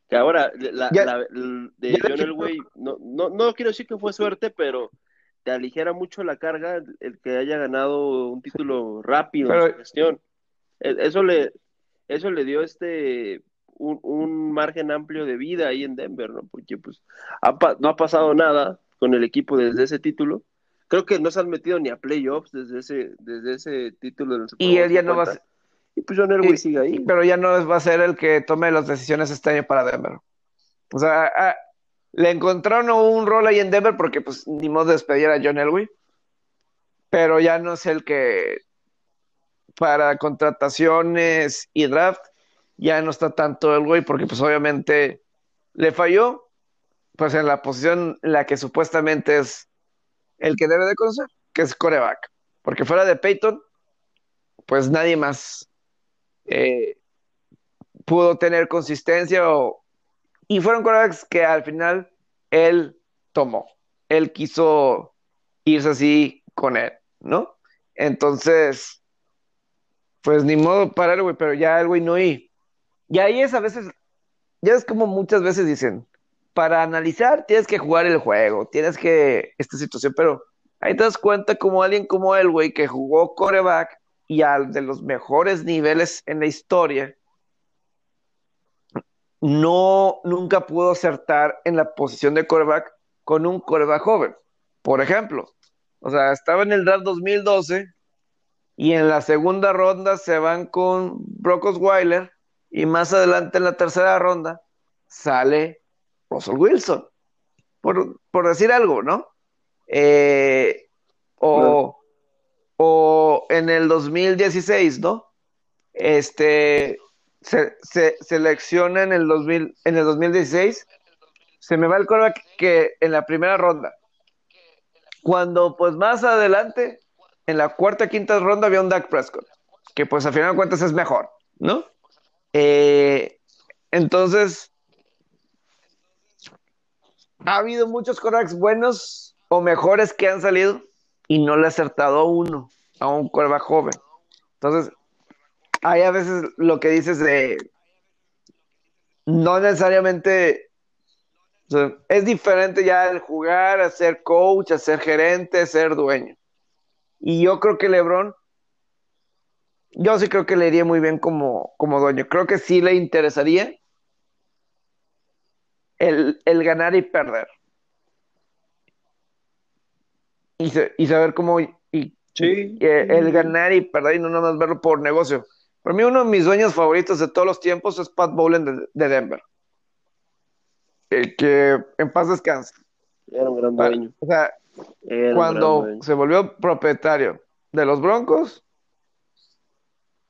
que ahora, la, de John Elway, no, no, no quiero decir que fue suerte, pero te aligera mucho la carga el que haya ganado un título rápido en su gestión. E, eso le, eso le dio este un, margen amplio de vida ahí en Denver, ¿no? Porque pues no ha pasado nada con el equipo desde ese título. Creo que no se han metido ni a playoffs desde ese, desde ese título del Y él ya no va a ser... Y pues John Elway sigue ahí. Pero ya no va a ser el que tome las decisiones este año para Denver. O sea, le encontraron un rol ahí en Denver porque pues ni modo de despedir a John Elway. Pero ya no es el que para contrataciones y draft ya no está tanto el güey porque pues obviamente le falló pues en la posición la que supuestamente es el que debe de conocer, que es coreback. Porque fuera de Peyton, pues nadie más eh, pudo tener consistencia o, y fueron corebacks que al final él tomó. Él quiso irse así con él, ¿no? Entonces, pues ni modo para el güey, pero ya el güey no y y ahí es a veces, ya es como muchas veces dicen, para analizar tienes que jugar el juego, tienes que, esta situación, pero ahí te das cuenta como alguien como él, güey, que jugó coreback y al de los mejores niveles en la historia, no, nunca pudo acertar en la posición de coreback con un coreback joven. Por ejemplo, o sea, estaba en el draft 2012 y en la segunda ronda se van con Brock Osweiler y más adelante en la tercera ronda sale Russell Wilson, por, decir algo, ¿no? Eh, o, o, en el 2016, ¿no? Este, se, selecciona en el, 2000, en el 2016, se me va el coreback que en la primera ronda, cuando pues más adelante, en la cuarta quinta ronda había un Dak Prescott, que pues a final de cuentas es mejor, ¿no? Eh, entonces, ha habido muchos corebacks buenos o mejores que han salido y no le ha acertado uno, a un coreback joven. Entonces, hay a veces lo que dices de no necesariamente es diferente ya el jugar, a ser coach, a ser gerente, a ser dueño. Y yo creo que LeBron yo sí creo que le iría muy bien como, como dueño. Creo que sí le interesaría el, ganar y perder. Y, y saber cómo. Y, eh, el ganar y perder y no nada más verlo por negocio. Para mí, uno de mis dueños favoritos de todos los tiempos es Pat Bowlen de, Denver. que en paz descanse. Era un gran dueño. O sea, cuando se volvió propietario de los Broncos,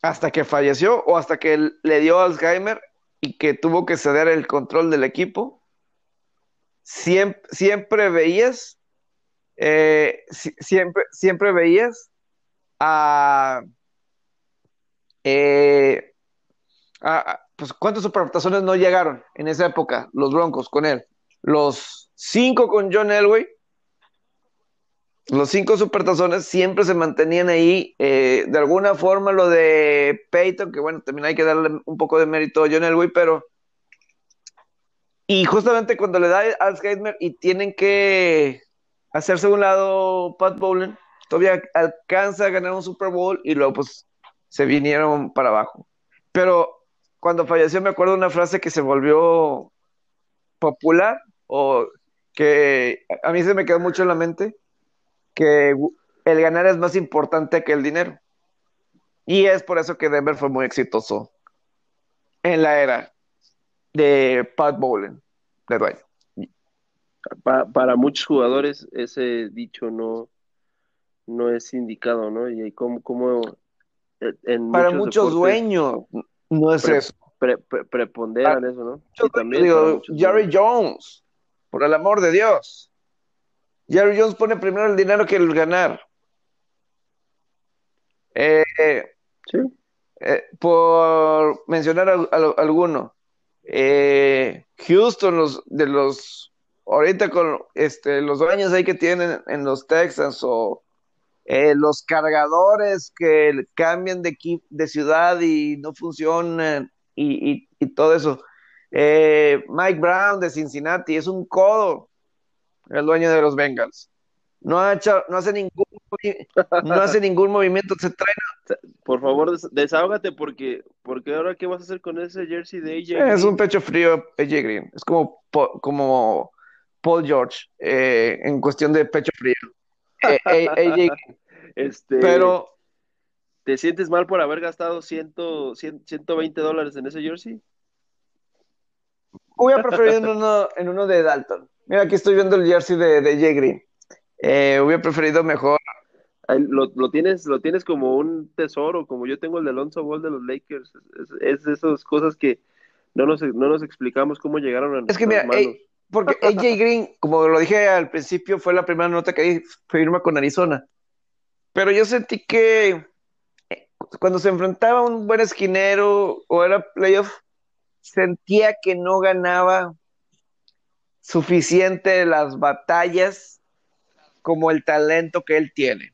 hasta que falleció o hasta que le dio Alzheimer y que tuvo que ceder el control del equipo, siempre, siempre veías, eh, siempre, siempre veías eh, a, pues cuántas no llegaron en esa época, los Broncos con él. Los cinco con John Elway los cinco supertazones siempre se mantenían ahí. Eh, de alguna forma lo de Peyton, que bueno, también hay que darle un poco de mérito a John Elway, pero... Y justamente cuando le da Alzheimer y tienen que hacerse un lado Pat Bowlen, todavía alcanza a ganar un Super Bowl y luego pues se vinieron para abajo. Pero cuando falleció me acuerdo una frase que se volvió popular o que a mí se me quedó mucho en la mente, que el ganar es más importante que el dinero. Y es por eso que Denver fue muy exitoso en la era de Pat Bowlen, de dueño. para muchos jugadores ese dicho no, no es indicado, ¿no? Y como, como para muchos, dueños no es eso. preponderan eso, ¿no? también Jerry Jones, por el amor de Dios. Jerry Jones pone primero el dinero que el ganar. Eh, sí. Eh, por mencionar a, alguno, eh, Houston, los de los ahorita con este, los dueños ahí que tienen en los Texans o los cargadores que cambian de, de ciudad y no funcionan y, todo eso. Mike Brown de Cincinnati es un codo, el dueño de los Bengals. No, ha hecho, no hace ningún no hace ningún movimiento, se trae. Por favor, desahógate porque, porque ahora qué vas a hacer con ese jersey de AJ. Es un pecho frío AJ Green. Es como, como Paul George eh, en cuestión de pecho frío. Eh, AJ Este, Pero ¿te sientes mal por haber gastado 100, 120 dólares en ese jersey? Hubiera preferido en uno, en uno de Dalton. Mira, aquí estoy viendo el jersey de, de Green. Eh, hubiera preferido mejor lo, tienes, lo tienes como un tesoro, como yo tengo el de Alonso Ball de los Lakers. Es, de esas cosas que no nos, no nos explicamos cómo llegaron a Es que mira, eh, porque AJ Green, como lo dije al principio, fue la primera nota que firma con Arizona. Pero yo sentí que eh, cuando se enfrentaba a un buen esquinero o era playoff, sentía que no ganaba suficiente las batallas como el talento que él tiene.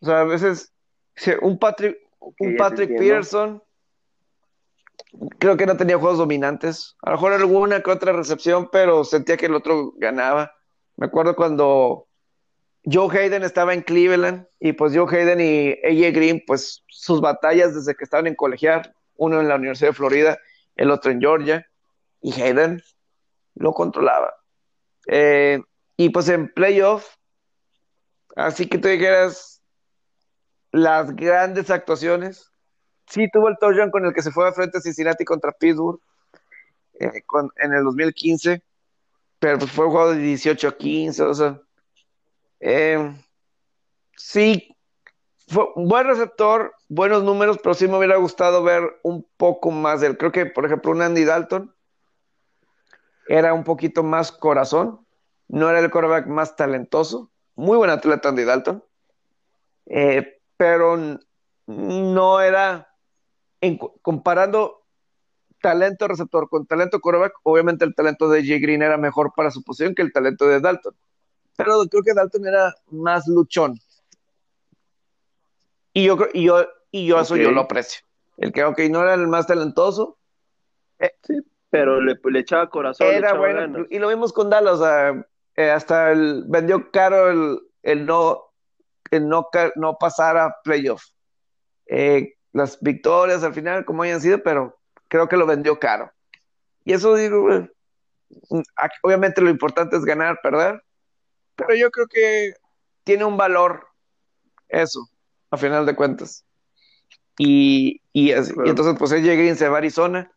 O sea, a veces un Patrick, un Patrick Pearson creo que no tenía juegos dominantes. A lo mejor alguna que otra recepción, pero sentía que el otro ganaba. Me acuerdo cuando Joe Hayden estaba en Cleveland y pues Joe Hayden y AJ Green, pues sus batallas desde que estaban en colegial, uno en la Universidad de Florida, el otro en Georgia, y Hayden lo controlaba. Eh, y pues en playoff, Así que tú dijeras las grandes actuaciones. Sí, tuvo el touchdown con el que se fue a frente a Cincinnati contra Pittsburgh eh, en el 2015, pero pues fue un juego de 18 a 15, o sea. Eh, sí, fue un buen receptor, buenos números, pero sí me hubiera gustado ver un poco más de él. Creo que, por ejemplo, un Andy Dalton era un poquito más corazón, no era el quarterback más talentoso, muy buen atleta Andy Dalton, eh, pero no era, comparando talento receptor con talento quarterback, obviamente el talento de Jay Green era mejor para su posición que el talento de Dalton. Pero creo que Dalton era más luchón. Y yo, y yo, y yo eso yo lo aprecio. El que, ok, no era el más talentoso. Eh, sí, pero le, echaba corazón. Era bueno. Y lo vimos con Dallas. O sea, eh, hasta el, vendió caro el, no, el no, no pasar a playoff. Eh, las victorias al final, como hayan sido, pero creo que lo vendió caro. Y eso digo, obviamente lo importante es ganar, perder, pero yo creo que tiene un valor eso, a final de cuentas. Y, y, entonces, pues él llega y se va a Arizona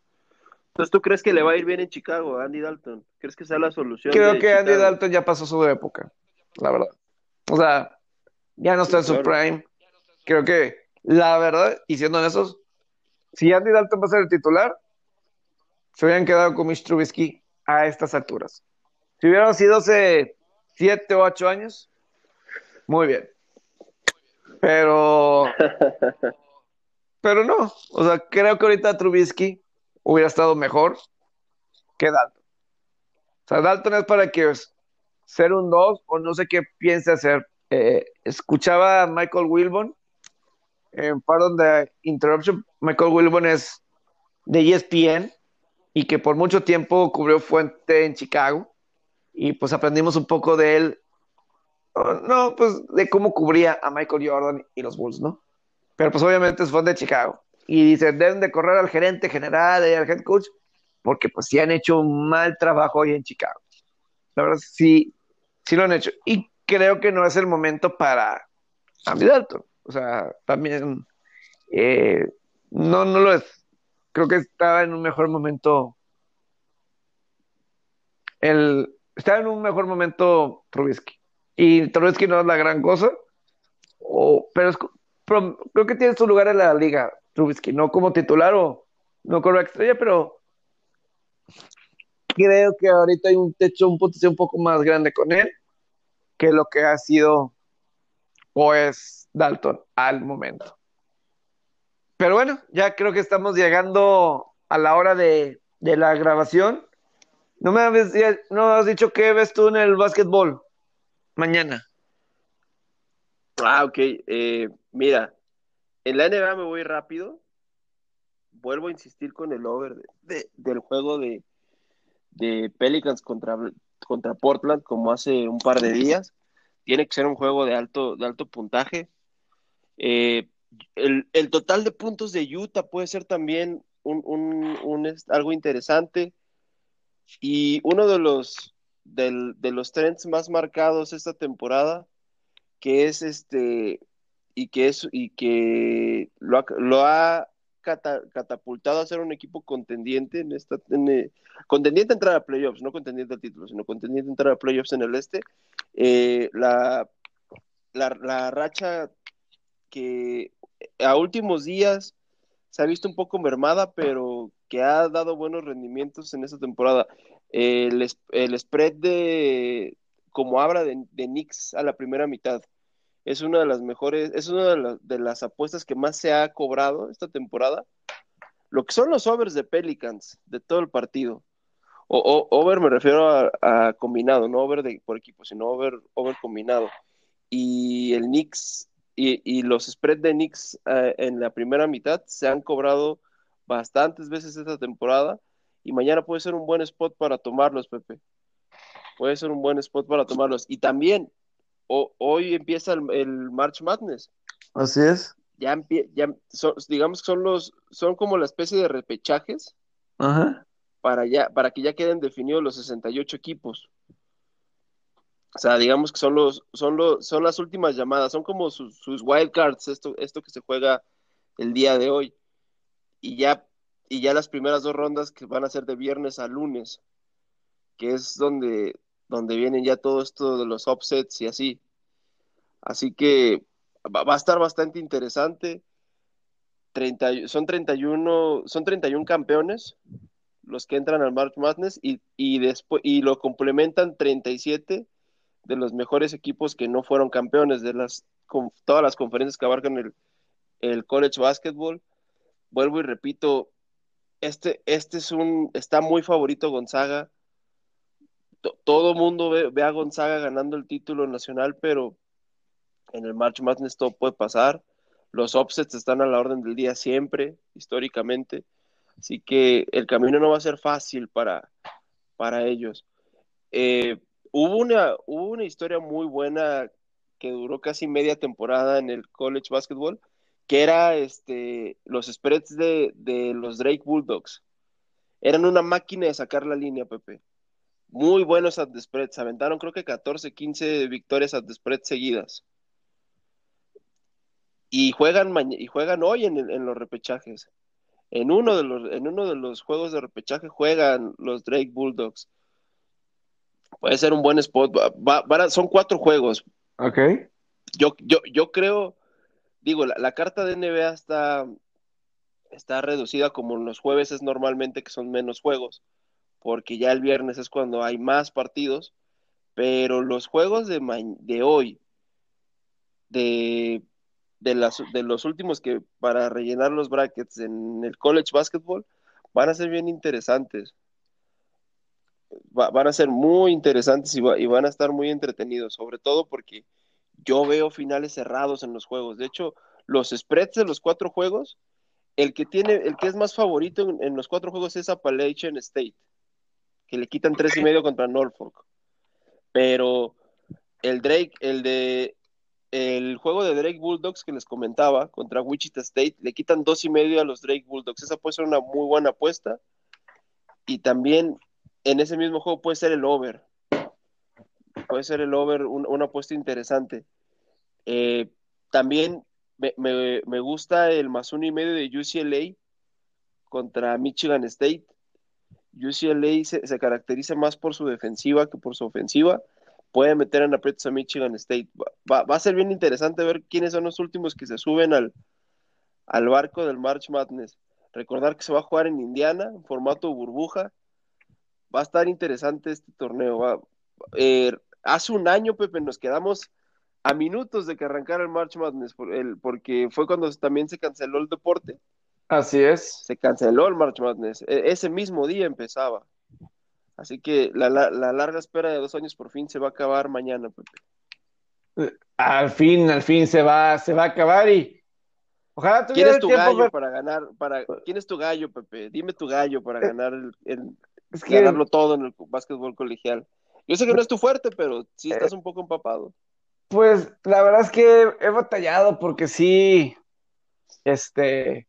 entonces, ¿tú crees que le va a ir bien en Chicago a Andy Dalton? ¿Crees que sea la solución? Creo que Andy Dalton ya pasó su época, la verdad. O sea, ya no está en su prime. Creo que, la verdad, y siendo honestos, si Andy Dalton va a ser el titular, se hubieran quedado con Mitch Trubisky a estas alturas. Si hubieran sido hace siete o ocho años, muy bien. Pero, pero no. O sea, creo que ahorita Trubisky hubiera estado mejor que Dalton. O sea, Dalton es para que ser un 2 o no sé qué piense hacer. Eh, escuchaba a Michael Wilbon en Pardon de Interruption. Michael Wilbon es de ESPN y que por mucho tiempo cubrió fuente en Chicago y pues aprendimos un poco de él. No, pues de cómo cubría a Michael Jordan y los Bulls, ¿no? Pero pues obviamente es fuente de Chicago y dice, deben de correr al gerente general y al head coach, porque pues sí han hecho un mal trabajo hoy en Chicago. La verdad, sí, sí lo han hecho. Y creo que no es el momento para Andy Dalton. O sea, también eh, no, no lo es. Creo que estaba en un mejor momento. El, estaba en un mejor momento Trubisky. Y Trubisky no es la gran cosa, pero, creo que tiene su lugar en la liga, Trubisky, no como titular o no como estrella, pero creo que ahorita hay un techo, un potencial un poco más grande con él que lo que ha sido o es Dalton al momento. Pero bueno, ya creo que estamos llegando a la hora de, la grabación. No me has, no has dicho qué ves tú en el básquetbol mañana. Ah, ok. Eh, mira, en la NBA me voy rápido. Vuelvo a insistir con el over del juego de, de Pelicans contra, contra Portland, como hace un par de días. Tiene que ser un juego de alto, de alto puntaje. Eh, el, total de puntos de Utah puede ser también un, algo interesante. Y uno de los, de los trends más marcados esta temporada, que es este, y que es, y que lo ha, lo ha catapultado a ser un equipo contendiente en esta, eh, contendiente a entrar a playoffs, no contendiente al título, sino contendiente a entrar a playoffs en el este. Eh, la, la, la racha que a últimos días se ha visto un poco mermada, pero que ha dado buenos rendimientos en esta temporada. El, el spread de como habla de, de, Knicks a la primera mitad es una de las mejores, es una de, las apuestas que más se ha cobrado esta temporada. Lo que son los overs de Pelicans de todo el partido. O, over me refiero a, combinado, no over por equipo, sino over, over combinado. Y el Knicks y, los spreads de Knicks eh, en la primera mitad se han cobrado bastantes veces esta temporada y mañana puede ser un buen spot para tomarlos, Pepe. Puede ser un buen spot para tomarlos. Y también, hoy empieza el, March Madness. Así es. Ya, ya digamos que son los, son como la especie de repechajes Para, ya, para que ya queden definidos los 68 equipos. O sea, digamos que son los, son los, son las últimas llamadas, son como sus, sus wildcards, esto, esto que se juega el día de hoy. Y ya, y ya las primeras dos rondas que van a ser de viernes a lunes, que es donde, donde vienen ya todo esto de los offsets y así. Así que va, a estar bastante interesante. 30, son 31, son 31 campeones los que entran al March Madness y, y después y lo complementan 37 de los mejores equipos que no fueron campeones de las con todas las conferencias que abarcan el, el college basketball. Vuelvo y repito, este, este es un, está muy favorito Gonzaga. Todo mundo ve, a Gonzaga ganando el título nacional, pero en el March Madness todo puede pasar. Los offsets están a la orden del día siempre, históricamente. Así que el camino no va a ser fácil para, para ellos. Eh, hubo una, hubo una historia muy buena que duró casi media temporada en el college basketball, que era este, los spreads de, los Drake Bulldogs. Eran una máquina de sacar la línea, Pepe. Muy buenos at the spreads. Aventaron creo que 14, 15 victorias at the spread seguidas. Y juegan, y juegan hoy en, en, los repechajes. En uno, de los, en uno de los juegos de repechaje juegan los Drake Bulldogs. Puede ser un buen spot. son cuatro juegos. Ok. Yo, yo, yo creo, digo, la, carta de NBA está, está reducida como los jueves es normalmente que son menos juegos, porque ya el viernes es cuando hay más partidos, pero los juegos de, de hoy, de, los últimos que para rellenar los brackets en el college basketball, van a ser bien interesantes van a ser muy interesantes y, van a estar muy entretenidos, sobre todo porque yo veo finales cerrados en los juegos. De hecho, los spreads de los cuatro juegos, el que tiene, el que es más favorito en, los cuatro juegos es Appalachian State, que le quitan tres y medio contra Norfolk. Pero el Drake, el de el juego de Drake Bulldogs que les comentaba contra Wichita State, le quitan dos y medio a los Drake Bulldogs. Esa puede ser una muy buena apuesta. Y también en ese mismo juego puede ser el over. Puede ser el over una apuesta interesante. Eh, también me, gusta el más uno y medio de UCLA contra Michigan State. UCLA se, se, caracteriza más por su defensiva que por su ofensiva. Puede meter en aprietos a Michigan State. Va, a ser bien interesante ver quiénes son los últimos que se suben al, al barco del March Madness. Recordar que se va a jugar en Indiana, en formato burbuja. Va a estar interesante este torneo. Eh, hace un año, Pepe, nos quedamos a minutos de que arrancara el March Madness, porque fue cuando también se canceló el deporte. Así es. Se canceló el March Madness. E, ese mismo día empezaba. Así que la, larga espera de dos años por fin se va a acabar mañana, Pepe. Al fin, al fin se va, se va a acabar y ojalá ¿Quién es tu gallo para ganar? Para, ¿Quién es tu gallo, Pepe? Dime tu gallo para eh, ganar el, ganarlo todo en el básquetbol colegial. Yo sé que no es tu fuerte, pero sí estás un poco empapado. Pues la verdad es que he batallado porque sí, este...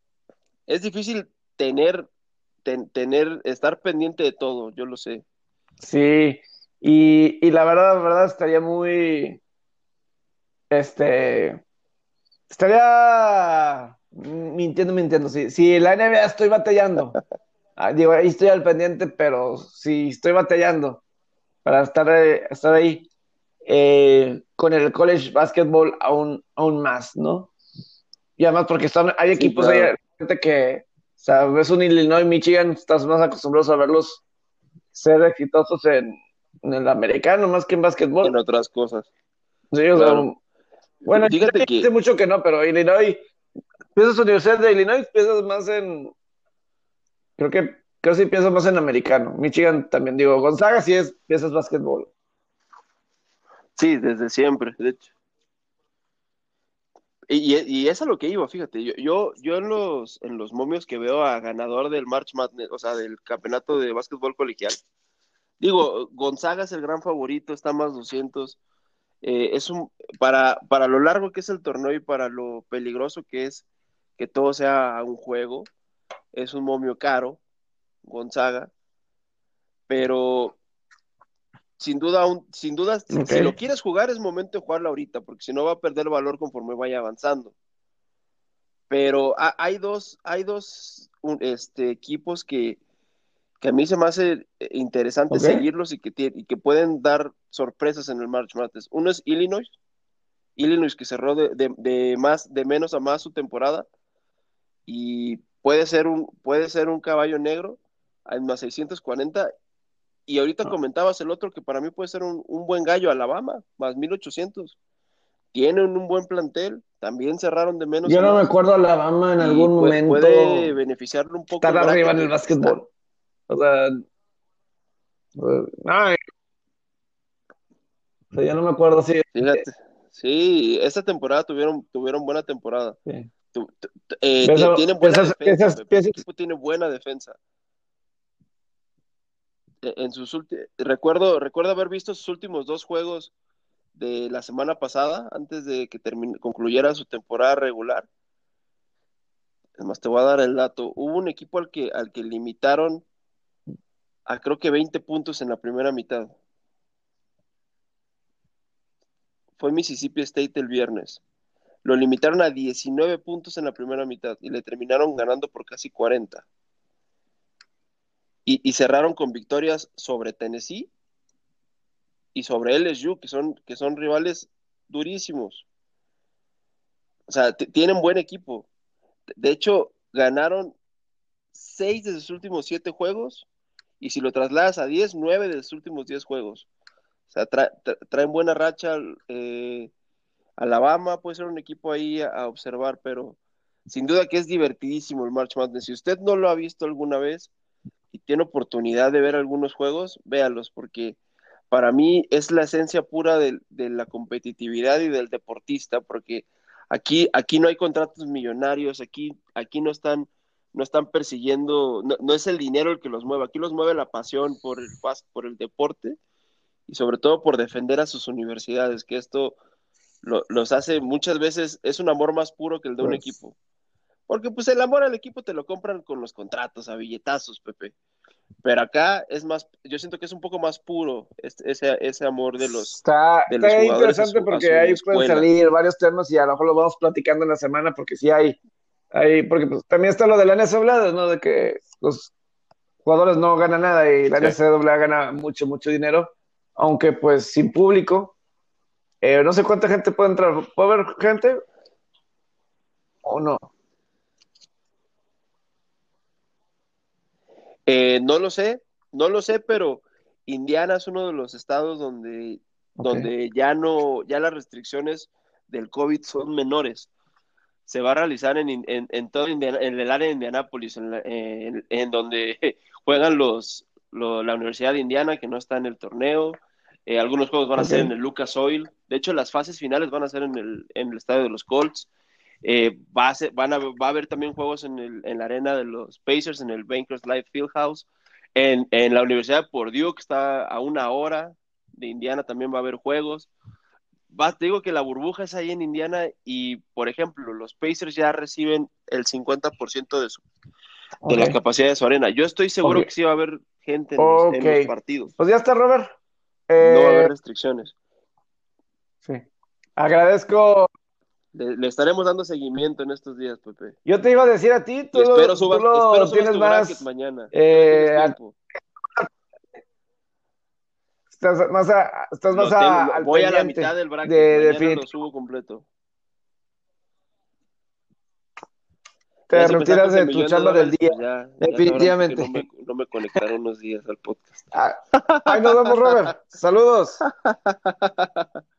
Es difícil tener, tener, estar pendiente de todo, yo lo sé. Sí, y, la verdad, la verdad estaría muy, este, estaría mintiendo, mintiendo, sí. Si la NBA estoy batallando, ah, digo, ahí estoy al pendiente, pero sí estoy batallando para estar, eh, estar ahí. Eh, con el college basketball aún, aún más, ¿no? Y además porque están, hay equipos ahí que, o sea, ves un Illinois, Michigan, estás más acostumbrado a verlos ser exitosos en, el americano más que en básquetbol. En otras cosas. Sí, o sea, bueno, fíjate que... mucho que no, pero Illinois, piensas Universidad de Illinois, piensas más en, creo que, sí piensas más en americano. Michigan también, digo, Gonzaga sí es, piensas básquetbol. Sí, desde siempre, de hecho. Y, y, es a lo que iba, fíjate, yo, yo, yo en los en los momios que veo a ganador del March Madness, o sea, del campeonato de básquetbol colegial, digo, Gonzaga es el gran favorito, está más 200, eh, es un, para, para lo largo que es el torneo y para lo peligroso que es que todo sea un juego, es un momio caro, Gonzaga, pero sin duda, sin duda, si lo quieres jugar es momento de jugarlo ahorita, porque si no va a perder valor conforme vaya avanzando. Pero hay dos, hay dos este, equipos que, a mí se me hace eh, interesante seguirlos y que, y que pueden dar sorpresas en el March Madness. Uno es Illinois, Illinois que cerró de, más, de menos a más su temporada y puede ser un, puede ser un caballo negro en más 640 y ahorita ah. comentabas el otro que para mí puede ser un, buen gallo, Alabama, más 1800. Tienen un buen plantel, también cerraron de menos. Yo no me acuerdo Alabama en algún momento. Puede beneficiarlo un poco. Estar arriba en el básquetbol. O sea. Ay. O sea, ya no me acuerdo si. Fíjate. Sí, esta temporada tuvieron, tuvieron buena temporada. Sí. Eh, tienen buena defensa. el equipo tiene buena defensa. E-, en sus recuerdo, recuerdo haber visto sus últimos dos juegos de la semana pasada, antes de que concluyera su temporada regular. Además, te voy a dar el dato. Hubo un equipo al que, al que limitaron a creo que 20 puntos en la primera mitad. Fue Mississippi State el viernes. Lo limitaron a 19 puntos en la primera mitad y le terminaron ganando por casi 40 y, cerraron con victorias sobre Tennessee y sobre LSU, que son, que son rivales durísimos. O sea, tienen buen equipo. De hecho, ganaron seis de sus últimos siete juegos y si lo trasladas a diez, nueve de sus últimos diez juegos. O sea, traen buena racha. Eh, Alabama puede ser un equipo ahí a, observar, pero sin duda que es divertidísimo el March Madness. Si usted no lo ha visto alguna vez, y tiene oportunidad de ver algunos juegos, véalos, porque para mí es la esencia pura de, la competitividad y del deportista, porque aquí, aquí no hay contratos millonarios, aquí, aquí no están, no están persiguiendo, no, es el dinero el que los mueve, aquí los mueve la pasión por el, por el deporte y sobre todo por defender a sus universidades, que esto los hace muchas veces, es un amor más puro que el de un pues, equipo. Porque pues el amor al equipo te lo compran con los contratos, a billetazos, Pepe. Pero acá es más, yo siento que es un poco más puro ese, ese amor de los. Está, interesante porque ahí pueden salir varios temas y a lo mejor lo vamos platicando en la semana porque sí hay, hay porque pues, también está lo de la NCAA, ¿no? De que los jugadores no ganan nada y la sí. NCAA gana mucho, mucho dinero, aunque pues sin público. Eh, no sé cuánta gente puede entrar. ¿Puede haber gente o no? Eh, no lo sé, no lo sé, pero Indiana es uno de los estados donde, donde ya no, ya las restricciones del COVID son menores. Se va a realizar en, en, todo en el área de Indianápolis, en, en, donde juegan los, la Universidad de Indiana, que no está en el torneo. Eh, algunos juegos van a ser en el Lucas Oil. De hecho, las fases finales van a ser en el, en el estadio de los Colts. Eh, va, a van a, va a haber también juegos en, el, en, la arena de los Pacers, en el Bankers Life Fieldhouse. En, en la Universidad de Purdue, que está a una hora de Indiana, también va a haber juegos. Va, te digo que la burbuja es ahí en Indiana y, por ejemplo, los Pacers ya reciben el 50% de, su, de la capacidad de su arena. Yo estoy seguro que sí va a haber gente en, los, partidos. Pues ya está, Robert. no va a haber eh, restricciones. Sí. Agradezco le, estaremos dando seguimiento en estos días, Pepe. Yo te iba a decir a ti, tú, espero subas, tú lo espero tienes más mañana. Eh, estás más a, estás más a, voy a la mitad del bracket, de, mañana lo subo completo. Te retiras de tu chamba del día. Pues ya, Definitivamente. No me, no me, conectaron unos días al podcast. Ah, ahí nos vemos, Robert. Saludos.